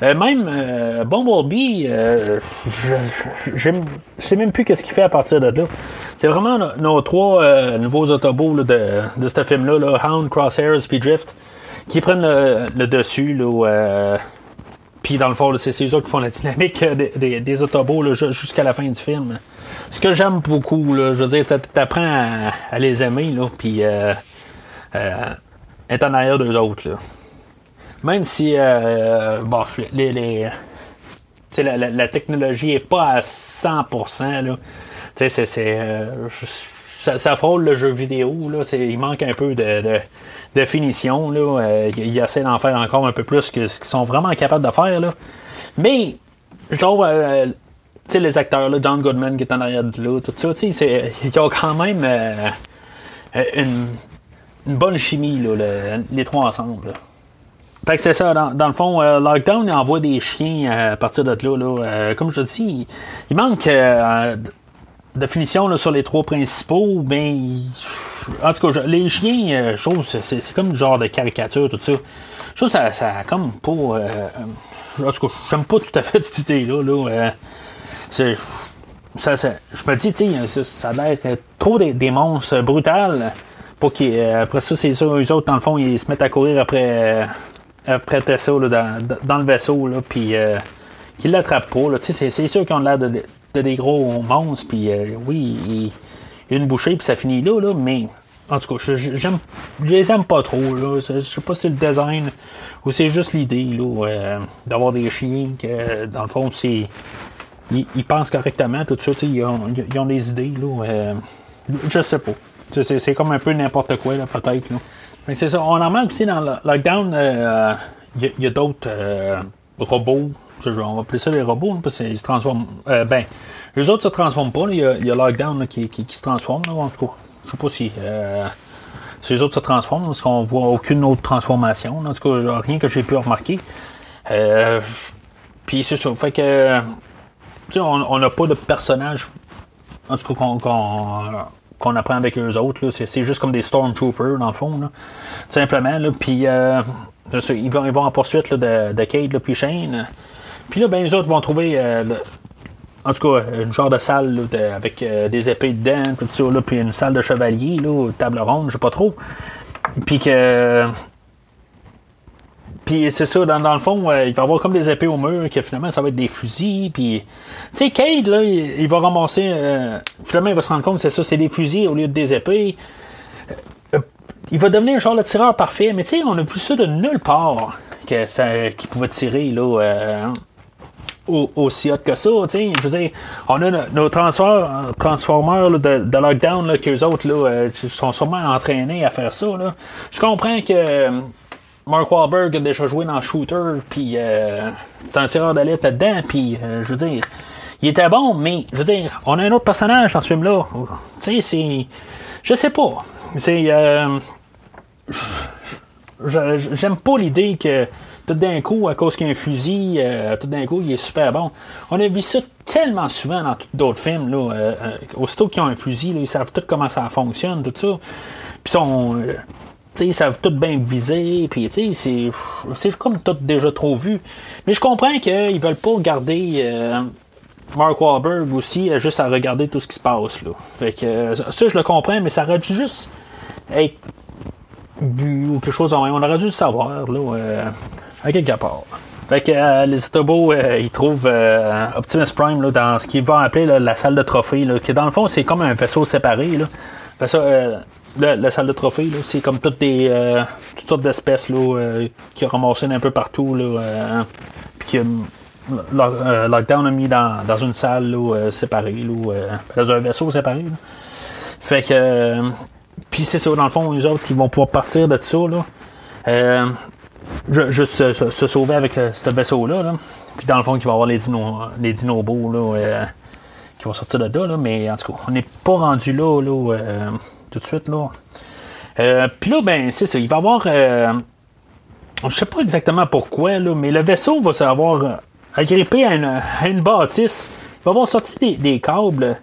Même Bumblebee, je, je sais même plus qu'est-ce qu'il fait à partir de là. C'est vraiment no- nos trois nouveaux Autobots de, de ce film-là, là, Hound, Crosshairs puis Drift, qui prennent le, le dessus. Là, euh, puis dans le fond, c'est eux qui font la dynamique euh, des, des, des Autobots jusqu'à la fin du film. Ce que j'aime beaucoup, là, je veux dire, t'a- t'apprends à, à les aimer, là, puis euh, euh, être en arrière d'eux autres. Là. Même si, euh, bon, les, les, la, la- la technologie est pas à 100%, là. C'est, euh, ça, ça frôle le jeu vidéo, là. Il manque un peu de, finition, là. Euh, il il essaie d'en faire encore un peu plus que ce qu'ils sont vraiment capables de faire, là. Mais, je trouve, euh, les acteurs, là, John Goodman qui est en arrière de là, tout ça, c'est- ils ont quand même euh, euh, une, bonne chimie, là, le- les trois ensemble. là. Fait que c'est ça, dans, le fond, euh, Lockdown il envoie des chiens euh, à partir de là. Euh, comme je te dis, il, manque euh, de finition là, sur les trois principaux. Ben, en tout cas, les chiens, euh, je trouve c'est, c'est comme le genre de caricature, tout ça. Je trouve ça, ça comme pas. euh, en tout cas, j'aime pas tout à fait *laughs* cette idée-là. Là, euh, ça, je me dis, tu ça, ça a l'air trop des, monstres brutales pour qu'après ça, c'est ça, eux autres, dans le fond, ils se mettent à courir après, après Tessa dans, le vaisseau, là, puis qu'ils l'attrapent pas. C'est, c'est sûr qu'ils ont l'air de, de des gros monstres, puis euh, oui, ils, une bouchée, puis ça finit là, là, mais en tout cas, je, j'aime, je les aime pas trop. Là. Je sais pas si c'est le design ou c'est juste l'idée euh, d'avoir des chiens que, dans le fond, c'est. Ils, pensent correctement, tout ça, ils ont, ils ont des idées. Là, euh, je sais pas. C'est, comme un peu n'importe quoi, là, peut-être. Mais c'est ça. On en manque aussi dans le lockdown. Il y, a d'autres robots. On va appeler ça les robots, parce qu'ils se transforment. ben, les autres se transforment pas. Il y, a Lockdown qui, qui, se transforme, en tout cas. Je sais pas si. Euh, si les autres se transforment, parce qu'on voit aucune autre transformation. En tout cas, rien que j'ai pu remarquer. Euh, puis c'est ça. Fait que. On n'a pas de personnage. En tout cas, qu'on apprend avec eux autres. C'est, juste comme des Stormtroopers, dans le fond. Là. Tout simplement. Là. Puis, euh, ils, vont, ils vont en poursuite de, de Kate, puis Shane. Puis là, ben, les autres vont trouver euh, en tout cas, une genre de salle avec euh, des épées dedans, tout ça, là, puis une salle de chevalier, là, table ronde, je sais pas trop. Puis que. Puis c'est ça, dans, le fond, euh, il va y avoir comme des épées au mur, que finalement ça va être des fusils. Puis. Tu sais, Cade, là, il, va ramasser. Euh, finalement, il va se rendre compte que c'est ça, c'est des fusils au lieu de des épées. il va devenir un genre de tireur parfait, mais tu sais, on a vu ça de nulle part que ça, qu'il pouvait tirer, là aussi hot que ça. sais Je veux dire, on a nos transformeurs de, lockdown, là, qu'eux autres là, euh, sont sûrement entraînés à faire ça. Je comprends que euh, Mark Wahlberg a déjà joué dans Shooter, puis euh, c'est un tireur d'élite là-dedans, puis je veux dire, il était bon, mais je veux dire, on a un autre personnage dans ce film-là. Tu sais, c'est. Je sais pas. C'est. J'aime pas l'idée que tout d'un coup, à cause qu'il y a un fusil, euh, tout d'un coup, il est super bon. On a vu ça tellement souvent dans d'autres films. Là, euh, euh, aussitôt qu'ils ont un fusil, ils savent tout comment ça fonctionne, tout ça. Puis ils savent tout bien viser, puis c'est, comme tout déjà trop vu. Mais je comprends qu'ils veulent pas garder Mark Wahlberg aussi juste à regarder tout ce qui se passe. Là. Ça, je le comprends, mais ça aurait dû juste être bu ou quelque chose On aurait dû le savoir. Là, à quelque part. Fait que euh, les Autobots, euh, ils trouvent euh, Optimus Prime là, dans ce qu'ils vont appeler la salle de trophée, qui dans le fond, c'est comme un vaisseau séparé. Là. Ça, la, salle de trophée, c'est comme toutes des toutes sortes d'espèces là, qui ramassé un peu partout. Là, puis que Lockdown a mis dans, dans une salle séparée, dans un vaisseau séparé. Fait que. puis c'est ça, dans le fond, les autres, ils vont pouvoir partir de ça. Là juste se, sauver avec euh, ce vaisseau-là. Puis dans le fond, il va y avoir les, dino, les dinobos là, euh, qui vont sortir de là, Mais en tout cas, on n'est pas rendu là, là euh, tout de suite. là. Puis là, ben, c'est ça. Il va y avoir. je sais pas exactement pourquoi, là, mais le vaisseau va savoir agripper à une, bâtisse. Il va avoir sorti des, câbles.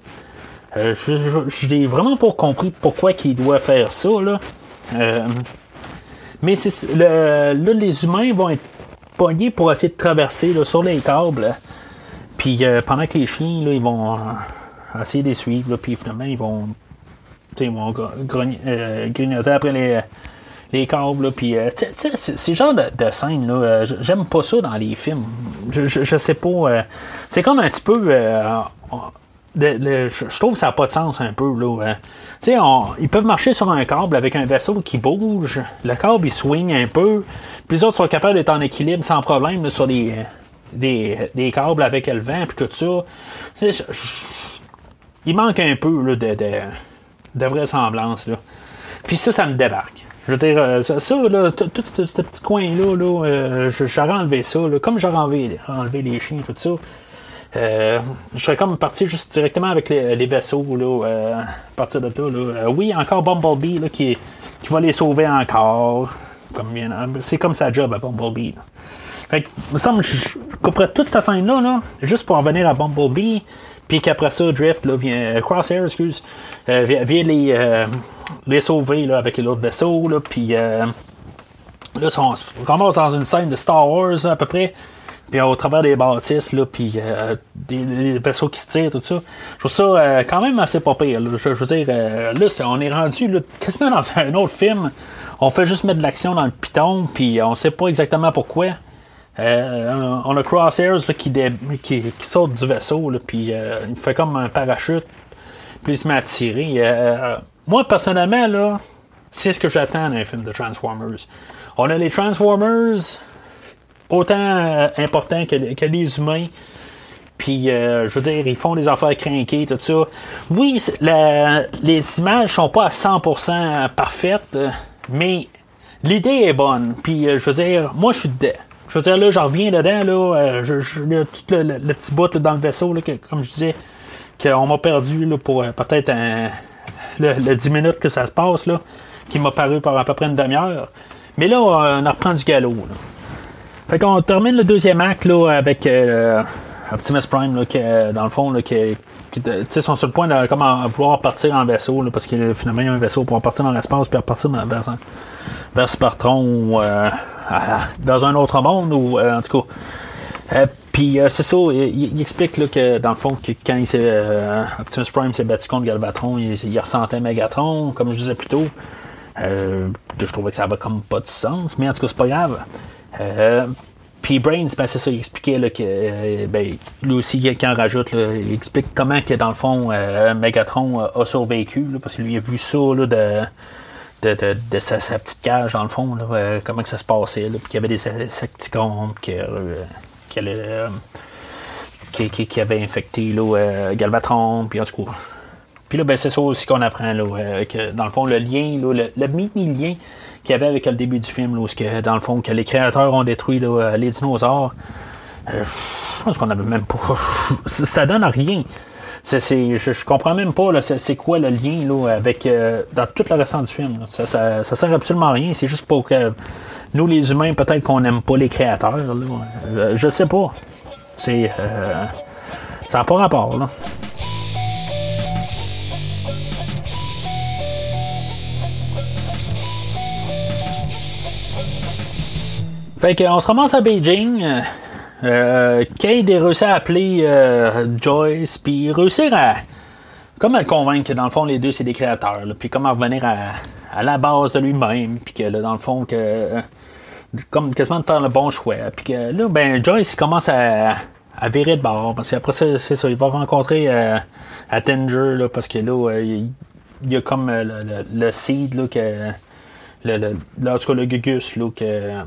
je n'ai vraiment pas compris pourquoi il doit faire ça. Là. Mais là, les humains vont être pognés pour essayer de traverser sur les câbles. Puis euh, pendant que les chiens, ils vont euh, essayer de les suivre. puis finalement, ils vont, euh, grignoter après les, les câbles. Puis, c'est genre de, de scène, là, j'aime pas ça dans les films. Je, je, sais pas. c'est comme un petit peu je trouve que ça n'a pas de sens un peu. Là. Ils peuvent marcher sur un câble avec un vaisseau qui bouge. Le câble, il swing un peu. Puis les autres sont capables d'être en équilibre sans problème sur des, câbles avec le vent puis tout ça. il manque un peu de, vraisemblance. Là. Puis ça, ça me débarque. Je veux dire, euh, ça, là, tout, ce petit coin-là, là, euh, j'aurais enlevé ça. comme j'aurais enlevé, enlevé les chiens, tout ça. Euh, je serais comme parti juste directement avec les, vaisseaux là, euh, à partir de là. Euh, oui, encore Bumblebee là, qui, va les sauver encore. c'est comme sa job à Bumblebee. Fait que, me semble je toute cette scène-là, là, juste pour en venir à Bumblebee. Puis qu'après ça, Drift là, vient. Crosshair, excuse. vient, les, les sauver là, avec l'autre vaisseau. Là, puis là, on se ramasse dans une scène de Star Wars à peu près. Puis au travers des bâtisses, là, puis euh, des, vaisseaux qui se tirent, tout ça. Je trouve ça euh, quand même assez pas pire. Je, veux dire, euh, là, on est rendu là, quasiment dans *laughs* un autre film. On fait juste mettre de l'action dans le piton, puis on sait pas exactement pourquoi. on a Crosshairs qui, qui, saute du vaisseau, puis il fait comme un parachute. puis il se met à tirer. Euh, moi, personnellement, là, c'est ce que j'attends d'un film de Transformers. On a les Transformers autant euh, importants que, les humains. Puis, euh, je veux dire, ils font des affaires crinquées, tout ça. Oui, les images sont pas à 100% parfaites, mais l'idée est bonne. Puis, je veux dire, moi, je suis dedans. Je veux dire, là, j'en reviens dedans, là. Je, je, le, tout le, petit bout là, dans le vaisseau, là, que, comme je disais, qu'on m'a perdu là, pour peut-être le, le, 10 minutes que ça se passe, là qui m'a paru par à peu près une demi-heure. Mais là, on reprend du galop. Fait qu'on termine le deuxième acte là, avec euh, Optimus Prime, là, qui, dans le fond, là, qui, sont sur le point de comment, vouloir partir en vaisseau, parce qu'il finalement il y a un vaisseau pour partir dans l'espace puis repartir vers, vers Spartron ou euh, dans un autre monde, ou euh, en tout cas. Euh, puis c'est ça, il, explique là, que dans le fond, que quand il Optimus Prime s'est battu contre Galvatron, il, il ressentait Megatron, comme je disais plus tôt. Euh, je trouvais que ça avait comme pas de sens, mais en tout cas, c'est pas grave. Euh, puis Brains, ben, c'est ça, il expliquait là, que euh, ben, lui aussi, quand rajoute, il explique comment que dans le fond, Megatron a survécu, parce qu'il lui a vu ça de, de, de, sa, petite cage, dans le fond, comment que ça se passait, puis qu'il y avait des insecticons qui, qui, avaient infecté Galvatron, puis en tout cas. Puis là, ben, c'est ça aussi qu'on apprend, euh, que dans le fond, le lien, là, le, mini-lien qu'il y avait avec le début du film, où que, dans le fond, que les créateurs ont détruit euh, les dinosaures. Euh, je pense qu'on avait même pas. *laughs* ça donne rien. Je, je, comprends même pas c'est, quoi le lien là, avec dans tout le restant du film. Ça, ça, sert absolument à rien. C'est juste pour que nous les humains, peut-être qu'on n'aime pas les créateurs. Là. je sais pas. C'est ça n'a pas rapport là. Fait qu'on se ramasse à Beijing. Euh, Cade est réussi à appeler euh, Joyce, puis réussir à. Comme à convaincre que dans le fond, les deux, c'est des créateurs. puis comment revenir à, à, la base de lui-même. Puis que là, dans le fond, que. Comme quasiment de faire le bon choix. Puis que là, ben, Joyce, commence à, à virer de bord. Parce qu'après ça, c'est ça. Il va rencontrer euh, Attinger, là, parce que là, euh, il, y a comme euh, le, le, seed, là, que. Le, le, en tout cas, le Gugus, là, que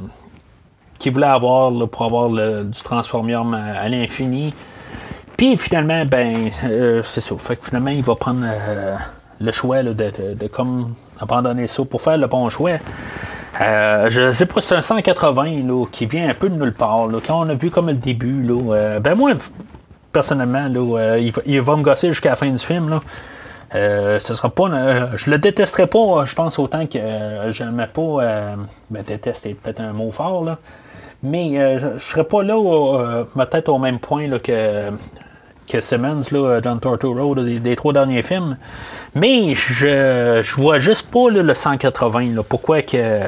qu'il voulait avoir pour avoir du transformium à, l'infini. Puis finalement, ben, euh, c'est ça. Fait que finalement, il va prendre euh, le choix de, comme abandonner ça pour faire le bon choix. Euh, je sais pas, c'est un 180 là, qui vient un peu de nulle part. Là. Quand on a vu comme le début, là, euh, ben moi, personnellement, là, euh, il, va, il, va, me gosser jusqu'à la fin du film. Là. Euh, ce sera pas. je le détesterai pas, je pense, autant que je n'aimais pas. ben, détester, peut-être un mot fort, là. Mais euh, je ne serais pas là, euh, peut-être au même point là, que, que Simmons, là, John Torturo, des, des, trois derniers films. Mais je, je vois juste pas là, le 180. Là, pourquoi que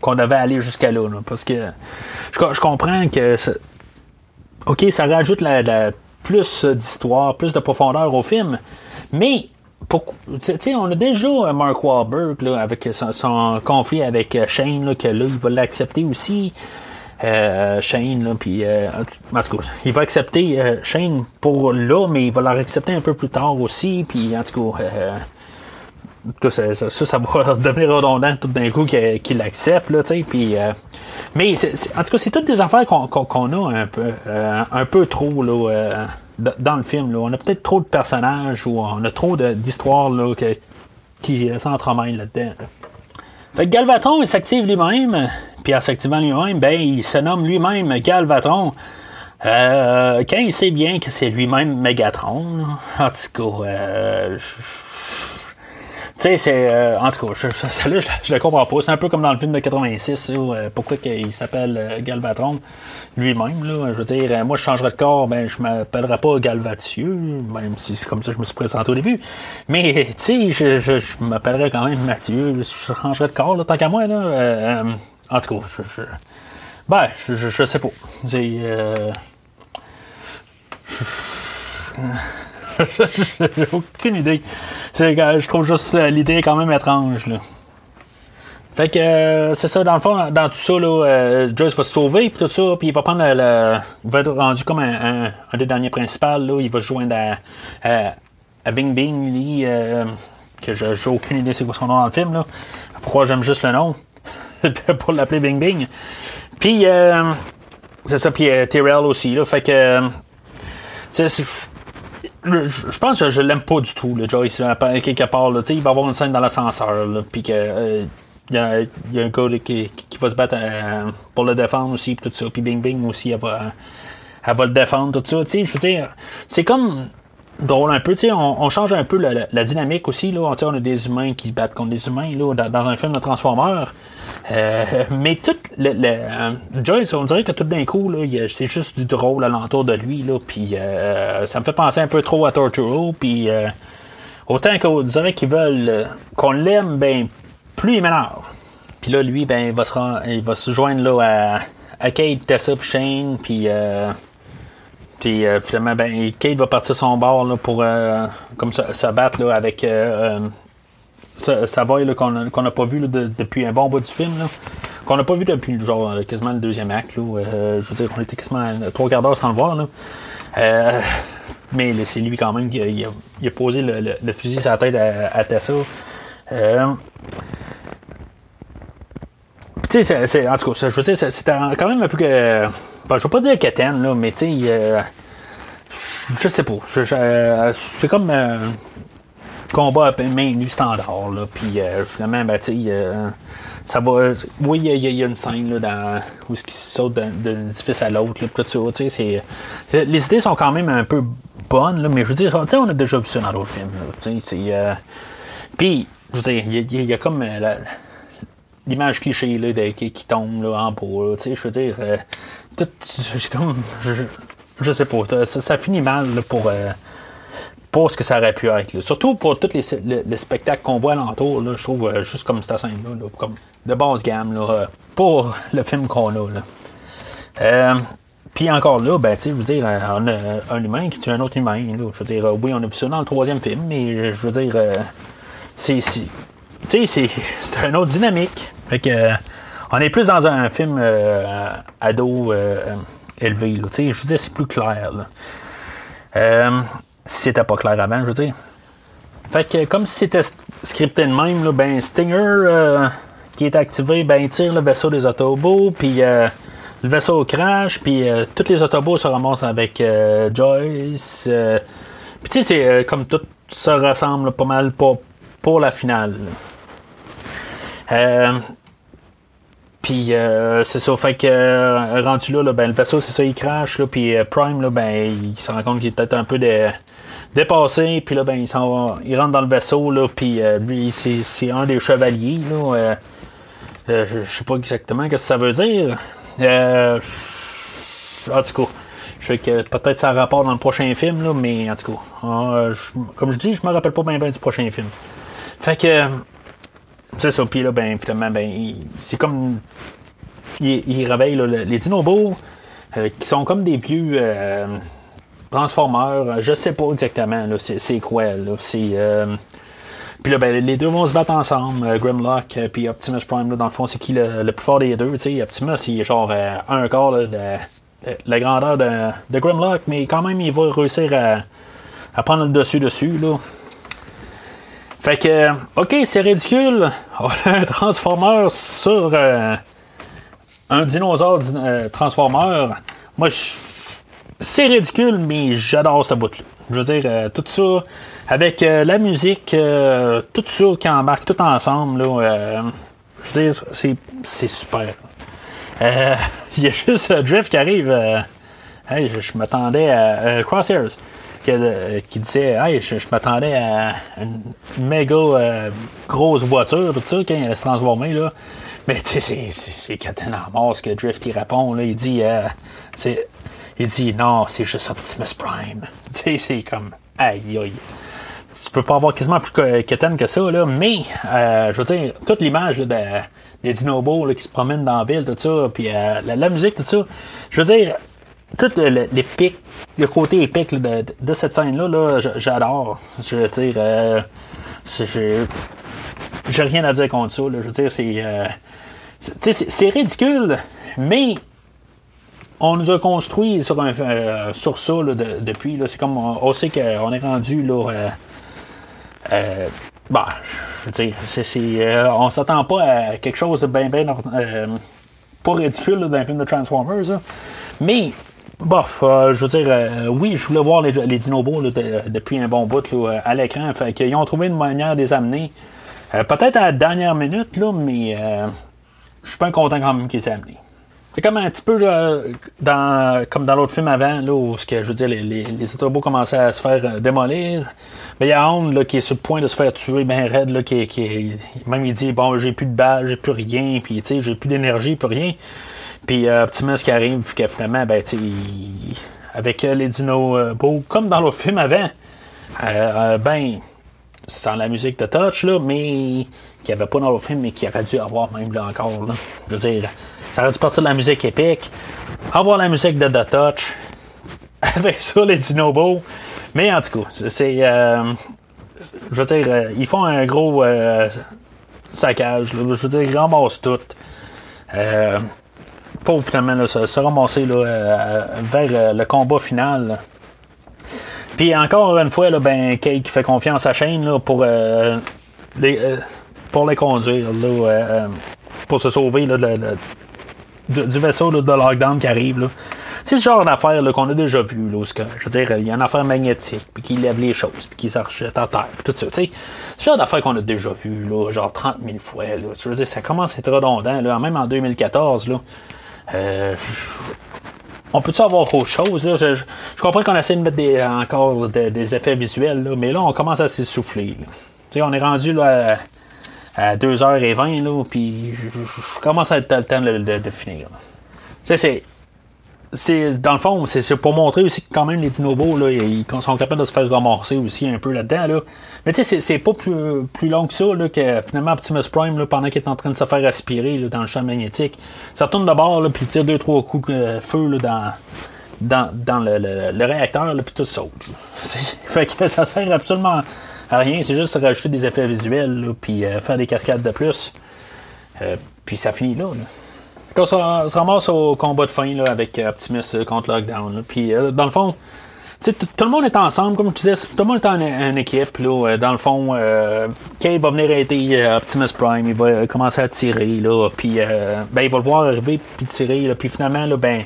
qu'on devait aller jusqu'à là, là, Parce que je, je comprends que. OK, ça rajoute la, la plus d'histoire, plus de profondeur au film. Mais on a déjà Mark Wahlberg là, avec son, conflit avec Shane, là, que là, il va l'accepter aussi. Euh, Shane, là, puis euh, tout il va accepter euh, Shane pour là, mais il va leur accepter un peu plus tard aussi, puis en tout cas, euh, ça, ça, *laughs* va devenir redondant tout d'un coup qu'il qu l'accepte, euh, mais en tout cas, c'est toutes des affaires qu'on qu qu a un peu, euh, un peu trop là, dans le film. Là. On a peut-être trop de personnages ou on a trop d'histoires qui s'entremêlent là-dedans. Là. Fait que Galvatron, il s'active lui-même, puis en s'activant lui-même, ben, il se nomme lui-même Galvatron. Euh, quand il sait bien que c'est lui-même Megatron, en tout cas, euh, c'est. Euh, en tout cas, je, je, là, je, le comprends pas. C'est un peu comme dans le film de 86, là, euh, pourquoi il s'appelle euh, Galvatron? Lui-même. Là, je veux dire, euh, moi, je changerais de corps, ben, je m'appellerais pas Galvatieux, même si c'est comme ça que je me suis présenté au début. Mais, tu sais, je, je, je m'appellerais quand même Mathieu. Je changerais de corps, tant qu'à moi. Là, en tout cas, je, ben, je, sais pas. Euh, *laughs* J'ai aucune idée. Je trouve juste l'idée quand même étrange. Là. Fait que euh, c'est ça, dans le fond, dans tout ça, là, euh, Joyce va se sauver, puis tout ça, puis il va prendre le, va être rendu comme un, un, des derniers principaux, là, il va se joindre à, à, Bing Bing Lee, que j'ai aucune idée c'est quoi son nom dans le film, là. Pourquoi j'aime juste le nom *laughs* pour l'appeler Bing Bing. Puis, c'est ça, puis Tyrell aussi, là. Fait que. Je pense que je l'aime pas du tout, le Joyce, quelque part. Là, il va avoir une scène dans l'ascenseur, puis que il y, a, un gars qui, va se battre euh, pour le défendre aussi, tout ça. Puis Bing Bing aussi, elle va, va le défendre, tout ça. Je veux dire, c'est comme drôle un peu, tu sais, on, change un peu la, dynamique aussi, là. On, a des humains qui se battent contre des humains, là, dans, un film de Transformers. Euh, mais tout le, euh, Joyce, on dirait que tout d'un coup, c'est juste du drôle alentour de lui, là. Puis ça me fait penser un peu trop à Torturo, puis... Autant qu'on dirait qu'ils veulent qu'on l'aime, ben plus il m'énerve. Puis là, lui, ben, il va se, se joindre là, à, Kate, Tessa, puis Shane, puis. Euh, puis euh, finalement, ben, Kate va partir son bord là, pour euh, comme se, battre là, avec euh, Savoy qu'on n'a pas vu depuis un bon bout du film. Qu'on n'a pas vu depuis genre quasiment le deuxième acte. Là, je veux dire, on était quasiment trois quarts d'heure sans le voir. Là. mais c'est lui quand même qui a, posé le, fusil sur la tête à, Tessa. Tu sais, en tout cas, je veux dire, c'était quand même un peu que. Ben, je veux pas dire qu'Étienne, là, mais tu sais, euh, je sais pas. c'est comme euh, combat à main nue standard, là. Puis euh, finalement, ben, sais, ça va. Oui, il y, a une scène là, dans, où ils sautent d'un, édifice à l'autre, ça. C'est, les idées sont quand même un peu bonnes, là, mais je veux dire, on a déjà vu ça dans d'autres films, c'est. puis, je veux dire, il y, a comme l'image cliché là, qui, tombe là, en pot. je veux dire, euh, tout, comme, je, sais pas, ça, finit mal pour, euh, ce que ça aurait pu être. Surtout pour tous les, spectacles qu'on voit alentour, là, je trouve euh, juste comme cette scène-là, comme de basse gamme là, pour le film qu'on a. Là. puis encore là, ben, je veux dire, on a un humain qui tue un autre humain. Je veux dire, oui, on a vu ça dans le troisième film, mais je veux dire, c'est, tu sais, c'est *laughs* une autre dynamique. Fait que, euh, on est plus dans un film euh, ado euh, élevé. Je veux dire, c'est plus clair. Si c'était pas clair avant, je veux dire. Fait que, comme si c'était scripté de même, là, ben, Stinger qui est activé, ben, tire le vaisseau des autobots, puis le vaisseau crash, puis tous les autobots se ramassent avec Joyce. puis tu sais, c'est comme tout ça ressemble pas mal pour, pour la finale. Euh, puis euh, c'est ça, fait que euh, rendu là, ben, le vaisseau, c'est ça, il crache, là, puis Prime, là, ben, il se rend compte qu'il est peut-être un peu dépassé, puis là, ben, il, s'en il rentre dans le vaisseau, là, puis lui, c'est, un des chevaliers, là. je sais pas exactement ce que ça veut dire. en tout cas, je sais que peut-être ça a rapport dans le prochain film, là, mais en tout cas, comme je dis, je me rappelle pas bien, du prochain film. Fait que c'est ça. Puis là, ben, finalement, ben, c'est comme. Il, réveille les dinobos euh, qui sont comme des vieux euh, transformeurs. Je sais pas exactement c'est quoi. Là. Euh, puis là, ben, les deux vont se battre ensemble. Grimlock puis Optimus Prime, là, dans le fond, c'est qui le, plus fort des deux. Optimus, il est genre un quart de, la grandeur de, Grimlock, mais quand même, il va réussir à, prendre le dessus dessus. Là. Fait que, ok, c'est ridicule. *laughs* Un transformeur sur euh, un dinosaure euh, transformeur. Moi, c'est ridicule, mais j'adore ce bout-là. Je veux dire, euh, tout ça, avec la musique, tout ça qui embarque tout ensemble, là, je veux dire, c'est, super. *laughs* Il y a juste Drift qui arrive. hey, je m'attendais à Crosshairs. Euh, qui disait Hey, je, m'attendais à une méga euh, grosse voiture, tout ça, quand il allait se transformer. Là. Mais tu sais, c'est Captain Mars que Drift qui répond. Là, il dit euh, c'est, Il dit non, c'est juste Optimus Prime. *laughs* Tu sais, c'est comme aïe aïe. Tu peux pas avoir quasiment plus Captain que ça, là, mais je veux dire, toute l'image des dinobos qui se promènent dans la ville, tout ça, puis la, musique, tout ça. Je veux dire, tout l'épique, le côté épique de, cette scène-là, là, j'adore. Je veux dire, euh, j'ai rien à dire contre ça. je veux dire, c'est, euh, c'est ridicule, mais on nous a construit sur, un, euh, sur ça depuis. C'est comme on, sait qu'on est rendu là, Euh, bah, je veux dire, c'est, c'est, euh, on s'attend pas à quelque chose de bien, bien euh, pas ridicule là, film de Transformers. là. Mais, bof, euh, je veux dire, euh, oui, je voulais voir les, les Dinobos là, de- depuis un bon bout là, à l'écran. Fait qu'ils ont trouvé une manière de les amener. Euh, peut-être à la dernière minute, là, mais euh, je suis pas content quand même qu'ils aient amenés. C'est comme un petit peu dans, comme dans l'autre film avant, là, où ce que, je veux dire, les, les, les autobots commençaient à se faire euh, démolir. Mais il y a Hound là, qui est sur le point de se faire tuer bien raide, là, qui, qui même il dit bon j'ai plus de balles, j'ai plus rien, puis tu sais, j'ai plus d'énergie, plus rien. Puis euh, Optimus qui arrive, puis que finalement, ben tu avec euh, les dinos comme dans l'autre film avant, euh, euh, ben sans la musique de Touch, là, mais qu'il n'y avait pas dans le film, mais qui aurait dû avoir même là encore. Là. Je veux dire, ça aurait dû partir de la musique épique, avoir la musique de The Touch, *laughs* avec ça, les Dinobos. Mais en tout cas, c'est. euh, je veux dire, euh, ils font un gros euh, saccage. Je veux dire, ils ramassent tout. Pour finalement se, se ramasser là, vers le combat final. Puis encore une fois, là, ben, qui fait confiance à Shane là, pour, les, pour les conduire, là, pour se sauver là, de- du, vaisseau là, de lockdown qui arrive. là. C'est ce genre d'affaire qu'on a déjà vu. Là, où que- je veux dire, il y a une affaire magnétique, puis qui lève les choses, puis qui se rejette à terre, tout ça. C'est ce genre d'affaire qu'on a déjà vu, là, genre 30 000 fois. Là. Je veux dire, ça commence à être redondant, là, même en 2014. Là. Euh, on peut-tu avoir autre chose? Là? Je, je- je comprends qu'on essaie de mettre des, encore de- des effets visuels, là, mais là, on commence à s'essouffler. on est rendu là, à, à 2h20, là, puis je, commence à être le temps de, finir. Tu c'est. C'est, dans le fond, c'est, pour montrer aussi que quand même les dinobos, là, ils sont capables de se faire ramasser aussi un peu là-dedans. Là. Mais tu sais, c'est, pas plus, plus long que ça là, que finalement Optimus Prime, là, pendant qu'il est en train de se faire aspirer là, dans le champ magnétique, ça retourne de bord, là, puis tire deux, trois coups de feu là, dans, dans, dans le, le- le réacteur, là, puis tout saute. *laughs* fait que ça sert absolument rien, c'est juste rajouter des effets visuels, puis euh, faire des cascades de plus. Euh, puis ça finit là. Quand ça se ramasse au combat de fin là, avec euh, Optimus contre Lockdown. Puis dans le fond, tout le monde est ensemble, comme je disais, tout le monde est en, équipe. Là, dans le fond, euh, Cave va venir aider Optimus Prime, il va commencer à tirer. Là, puis ben, il va le voir arriver puis tirer. Puis finalement, là, ben,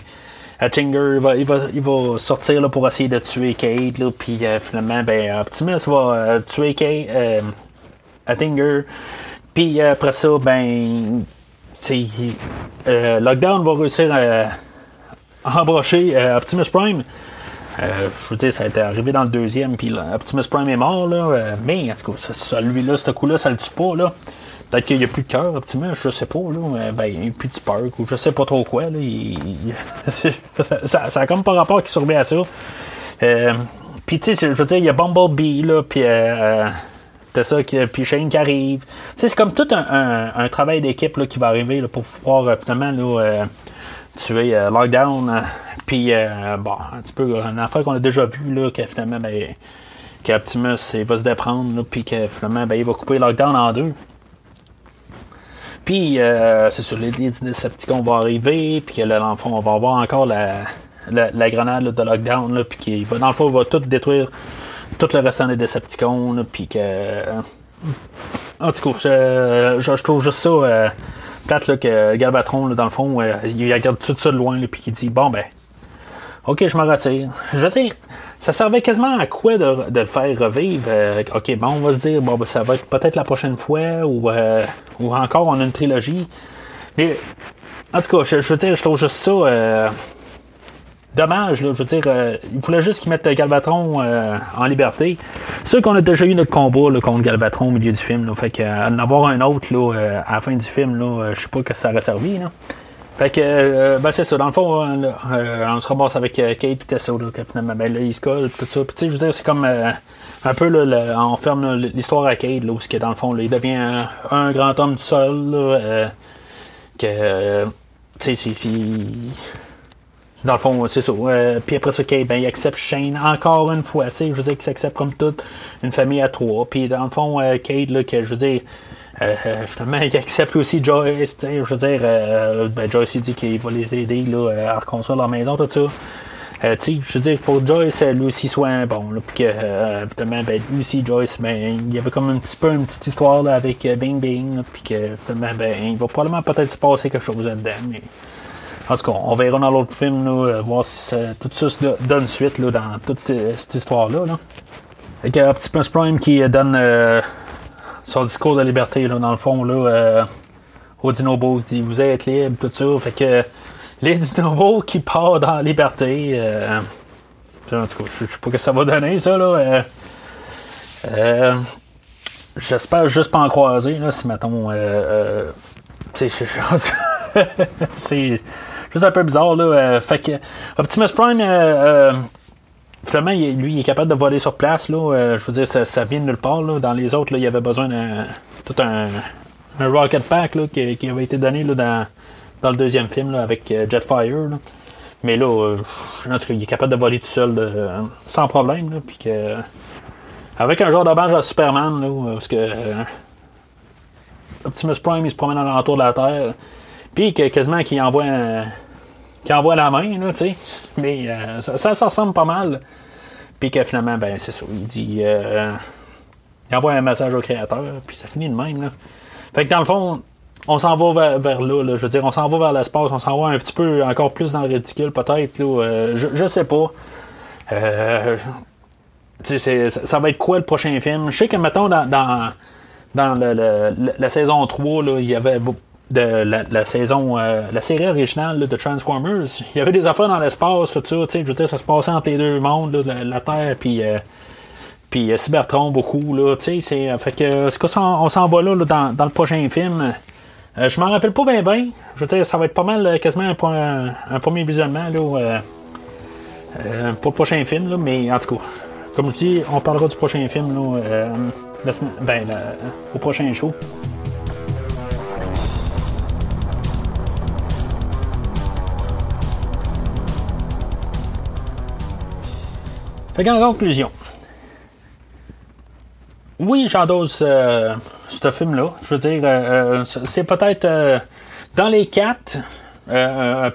Hatchinger il va, il, va, il va sortir là, pour essayer de tuer Kate. Là, puis euh, finalement, ben, Optimus va euh, tuer Kate, euh, Hattinger. Puis après ça, ben, Lockdown va réussir à embrocher Optimus Prime. Euh, je veux dire, ça a été arrivé dans le deuxième, puis Optimus Prime est mort, là. mais en tout cas, ça, ça, lui-là, ce coup-là, ça le tue pas, là. Peut-être qu'il n'y a plus de cœur, Optimus, je sais pas, là. ben, il n'y a plus de Spark, ou je sais pas trop quoi, là. *laughs* ça, ça, ça a comme pas rapport qui survit à ça. Euh, puis, tu sais, je veux dire, il y a Bumblebee, là, puis. Euh, T'as ça, puis Shane qui arrive. Tu sais, c'est comme tout un, travail d'équipe là, qui va arriver là, pour pouvoir euh, finalement là, euh, tuer euh, Lockdown. euh, puis, euh, bon, un petit peu une affaire qu'on a déjà vu, là, que finalement, ben, qu'Optimus va se déprendre, puis que finalement, ben, il va couper Lockdown en deux. Puis, euh, c'est sûr, les, les Decepticons vont arriver, puis que là, dans le fond, on va avoir encore la, la, grenade de Lockdown, là, puis qu'il va, dans le fond, va tout détruire tout le restant des Decepticons, là, puis que. euh, en tout cas, je, je- trouve juste ça euh, plate là, que Galvatron, là, dans le fond, il regarde tout ça de loin, puis qu'il dit Bon, ben, ok, je me retire. Je veux dire, ça servait quasiment à quoi de, de le faire revivre Euh, Ok, bon, on va se dire Bon, ben, ça va être peut-être la prochaine fois, ou, euh, ou encore, on a une trilogie. Mais, en tout cas, je, veux dire, je trouve juste ça. euh, dommage, là, je veux dire, euh, il voulait juste qu'ils mettent Galvatron euh, en liberté. C'est sûr qu'on a déjà eu notre combat là, contre Galvatron au milieu du film, là, fait que euh, avoir un autre là, à la fin du film, là, je sais pas que ça aurait servi. Là. Fait que, euh, ben c'est ça, dans le fond, là, euh, on se ramasse avec euh, Kate et Tessa, là, que finalement, ben là, ils se collent, tout ça. Puis tu sais, je veux dire, c'est comme un peu, là, on ferme l'histoire à Kate, là, où que, dans le fond, là, il devient un, grand homme seul, là, que, tu sais, c'est- dans le fond, c'est ça. Puis après ça, Kate, ben, il accepte Shane encore une fois. Tu sais, je veux dire qu'il s'accepte comme toute une famille à trois. Puis dans le fond, euh, Kate, là, que je veux dire, euh, euh, finalement, il accepte aussi Joyce. Je veux dire, euh, ben, Joyce, dit qu'il va les aider là, à reconstruire leur maison, tout ça. Euh, je veux dire, pour Joyce, lui aussi soit bon, puis que, euh, évidemment, ben, lui aussi, Joyce, ben, il y avait comme un petit peu une petite histoire avec euh, Bing Bing, puis que, évidemment, ben, il va probablement peut-être se passer quelque chose là-dedans, mais. En tout cas, on verra dans l'autre film, là, voir si ça, tout ça donne suite là, dans toute cette, histoire-là. Là. Avec Optimus Prime qui donne euh, son discours de liberté, là, dans le fond, là, euh, au Dinobo, qui dit Vous êtes libre, tout ça. Fait que *laughs* les Dinobos qui partent dans la liberté. Euh, en tout cas, je sais pas que ça va donner, ça. là. Euh, euh, J'espère juste pas en croiser, là, si mettons. Euh, euh, *laughs* *laughs* c'est juste un peu bizarre, là. Euh, fait que Optimus Prime. Euh, euh, Finalement, lui, il est capable de voler sur place. Là. Euh, je veux dire, ça, vient de nulle part. Là. Dans les autres, là, il y avait besoin d'un tout un, un rocket pack là, qui, qui avait été donné là, dans, dans le deuxième film là, avec euh, Jetfire. Là. Mais là, euh, en tout cas, il est capable de voler tout seul de- sans problème. Là, puis que, avec un genre badge à Superman, là, parce que euh, Optimus Prime, il se promène alentour de la Terre. Puis quasiment qu'il envoie un- qu'il envoie la main, là, tu sais. Mais euh, ça, ça, ressemble pas mal. Puis que finalement, ben, c'est ça. Il dit. euh, il envoie un message au créateur, puis ça finit de même, là. Fait que dans le fond, on s'en va vers, là, là. Je veux dire, on s'en va vers l'espace, on s'en va un petit peu encore plus dans le ridicule, peut-être, là. euh, je, sais pas. Euh, ça, va être quoi le prochain film? Je sais que, mettons, dans, dans, la saison 3, là, il y avait de la, saison, euh, la série originale de Transformers, il y avait des affaires dans l'espace, tout ça, tu sais, je veux dire, ça se passait entre les deux mondes, la, Terre puis euh, puis euh, Cybertron beaucoup, là, tu sais, c'est, fait que, ce qu'on s'en- on s'en va là, dans, dans le prochain film. Je m'en rappelle pas bien bien, je veux dire, ça va être pas mal, quasiment un, premier visionnement, là, pour le prochain film, là, mais en tout cas, comme je dis, on parlera du prochain film, là, ben, au prochain show. Fait qu'en conclusion, oui, j'endosse euh, ce film-là. Je veux dire, euh, euh, c'est peut-être dans les quatre.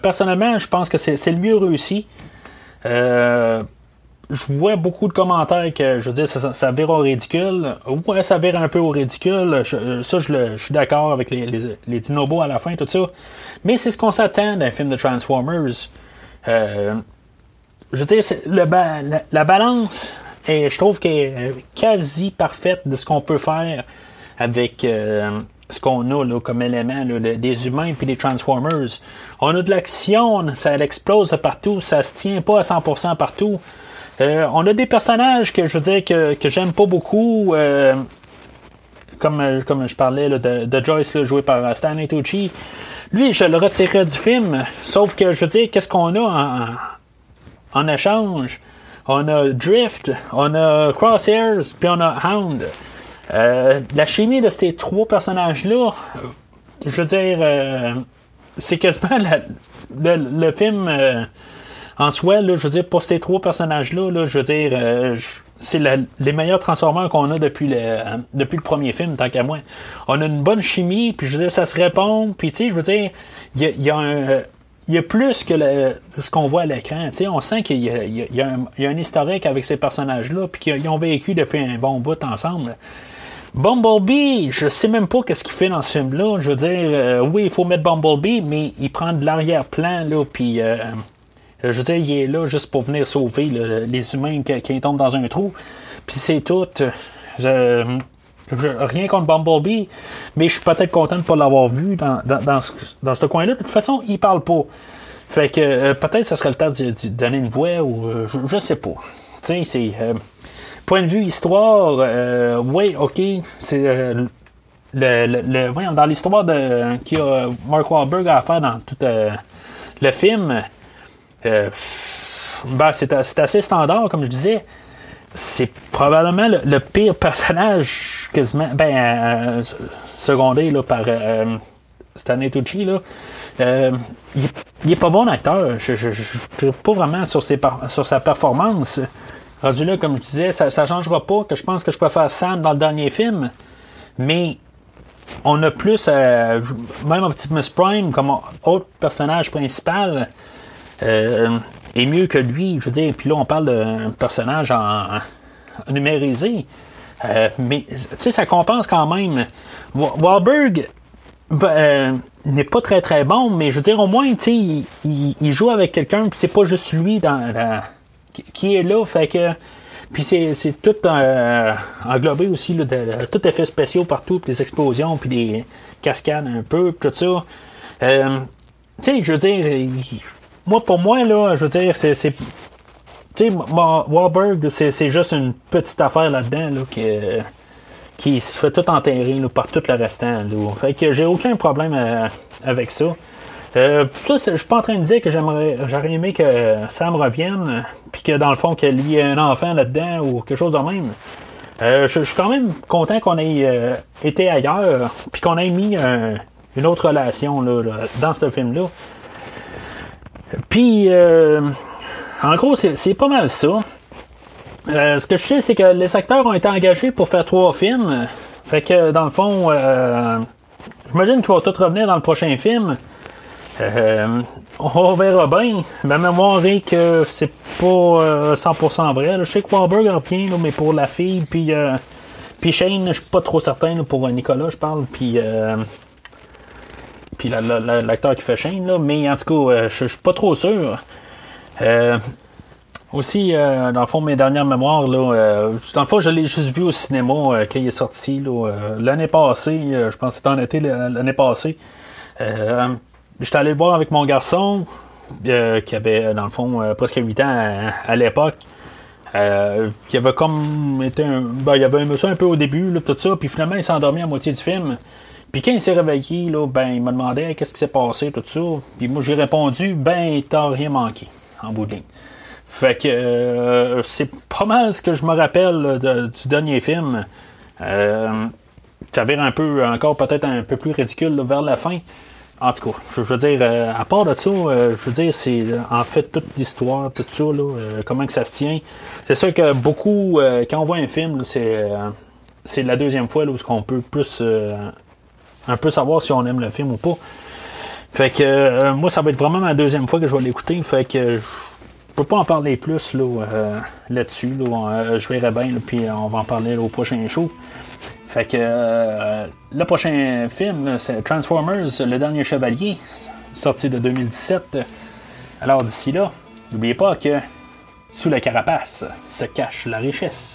personnellement, je pense que c'est le mieux réussi. Je vois beaucoup de commentaires que, je veux dire, ça, ça, vire au ridicule. Ouais, ça vire un peu au ridicule. Ça, je, le- suis d'accord avec les, les dinobos à la fin, tout ça. Mais c'est ce qu'on s'attend d'un film de Transformers. Je veux dire, le la, la balance, est, je trouve qu'elle est quasi parfaite de ce qu'on peut faire avec euh, ce qu'on a là, comme élément, des humains puis des Transformers. On a de l'action, ça explose partout, ça se tient pas à 100% partout. Euh, on a des personnages que je veux dire que, que j'aime pas beaucoup. euh, comme, comme je parlais de, de Joyce joué par Stanley Tucci. Lui, je le retirerais du film. Sauf que je veux dire, qu'est-ce qu'on a en, en échange? On a Drift, on a Crosshairs, puis on a Hound. Euh, la chimie de ces trois personnages-là, je veux dire, euh, c'est quasiment le, film euh, en soi, je veux dire, pour ces trois personnages-là, là, je veux dire, c'est les meilleurs Transformers qu'on a depuis le, premier film, tant qu'à moi. On a une bonne chimie, puis je veux dire, ça se répond, puis tu sais, je veux dire, il y a un. Il y a plus que ce qu'on voit à l'écran. On sent qu'il y a, un, historique avec ces personnages-là, puis qu'ils ont vécu depuis un bon bout ensemble. Bumblebee, je sais même pas qu'est-ce qu'il fait dans ce film-là. Je veux dire, euh, oui, il faut mettre Bumblebee, mais il prend de l'arrière-plan, là, puis euh, je veux dire, il est là juste pour venir sauver les humains qui, tombent dans un trou. Puis c'est tout. Rien contre Bumblebee, mais je suis peut-être content de ne pas l'avoir vu dans, dans, ce, dans ce coin-là. De toute façon, il parle pas. Fait que euh, peut-être ça serait le temps de, donner une voix ou euh, je, je sais pas. Tu c'est. euh, point de vue histoire, oui, ok, c'est. le, le- dans l'histoire de qu'il y a Mark Wahlberg à faire dans tout le film, ben, c'est assez standard, comme je disais. C'est probablement le, le pire personnage quasiment ben, euh, secondé là, par euh, Stanley Tucci. Là. Euh, il, il est pas bon acteur. Je ne pas vraiment sur, ses sur sa performance. Rendu là, comme je disais, ça ne changera pas que je pense que je préfère Sam dans le dernier film. Mais on a plus, euh, même Optimus Prime comme autre personnage principal. euh, est mieux que lui. Je veux dire, puis là, on parle d'un personnage en, numérisé. Euh, mais, tu sais, ça compense quand même. Wahlberg ben, n'est pas très très bon, mais je veux dire, au moins, tu sais, il, joue avec quelqu'un, puis c'est pas juste lui dans, qui est là, fait que. Puis c'est tout euh, englobé aussi, là, de, tout effet spéciaux partout, puis des explosions, puis des cascades un peu, tout ça. Euh, tu sais, je veux dire, moi, pour moi, là, je veux dire, c'est. Tu sais, Wahlberg, c'est juste une petite affaire là-dedans, là, qui, qui se fait tout enterrer par tout le restant. Là. Fait que j'ai aucun problème euh, avec ça. Euh, ça, je suis pas en train de dire que j'aimerais, j'aurais aimé que Sam revienne, puis que dans le fond, qu'il y ait un enfant là-dedans ou quelque chose de même. Euh, je, suis quand même content qu'on ait été ailleurs, puis qu'on ait mis une autre relation là, dans ce film-là. Puis, euh, en gros, c'est pas mal ça. Euh, ce que je sais, c'est que les acteurs ont été engagés pour faire trois films. Fait que, dans le fond, euh, j'imagine qu'ils vont tous revenir dans le prochain film. on verra bien. Ma mémoire est que c'est pas 100% vrai. Je sais que Wahlberg revient, mais pour la fille, puis, puis Shane, je suis pas trop certain pour Nicolas, je parle, puis puis l'acteur qui fait Shane, là, mais en tout cas, euh, je suis pas trop sûr. Euh, aussi, euh, dans le fond, mes dernières mémoires, là, dans le fond, je l'ai juste vu au cinéma quand il est sorti l'année passée, je pense que c'était en été l'année passée. J'étais allé le voir avec mon garçon, qui avait, dans le fond, presque 8 ans à, l'époque. qui avait comme été un. Ben, il avait un monsieur un peu au début, tout ça, puis finalement il s'est endormi à moitié du film. Puis quand il s'est réveillé, là, ben, il m'a demandé qu'est-ce qui s'est passé, tout ça? Puis moi, j'ai répondu, ben, t'as rien manqué, en bout de ligne. Fait que euh, c'est pas mal ce que je me rappelle du dernier film. Euh, ça avait un peu, encore peut-être un peu plus ridicule vers la fin. En tout cas, je, veux dire, euh, à part de ça, je veux dire, c'est en fait toute l'histoire, tout ça, là, comment que ça se tient. C'est sûr que beaucoup, quand on voit un film, c'est c'est la deuxième fois où on peut plus un peu savoir si on aime le film ou pas. Fait que euh, moi, ça va être vraiment ma deuxième fois que je vais l'écouter. Fait que je peux pas en parler plus là, euh, là-dessus. Euh, je verrai bien, puis on va en parler au prochain show. Fait que le prochain film, c'est Transformers, Le Dernier Chevalier, sorti de 2017. Alors d'ici là, n'oubliez pas que sous la carapace se cache la richesse.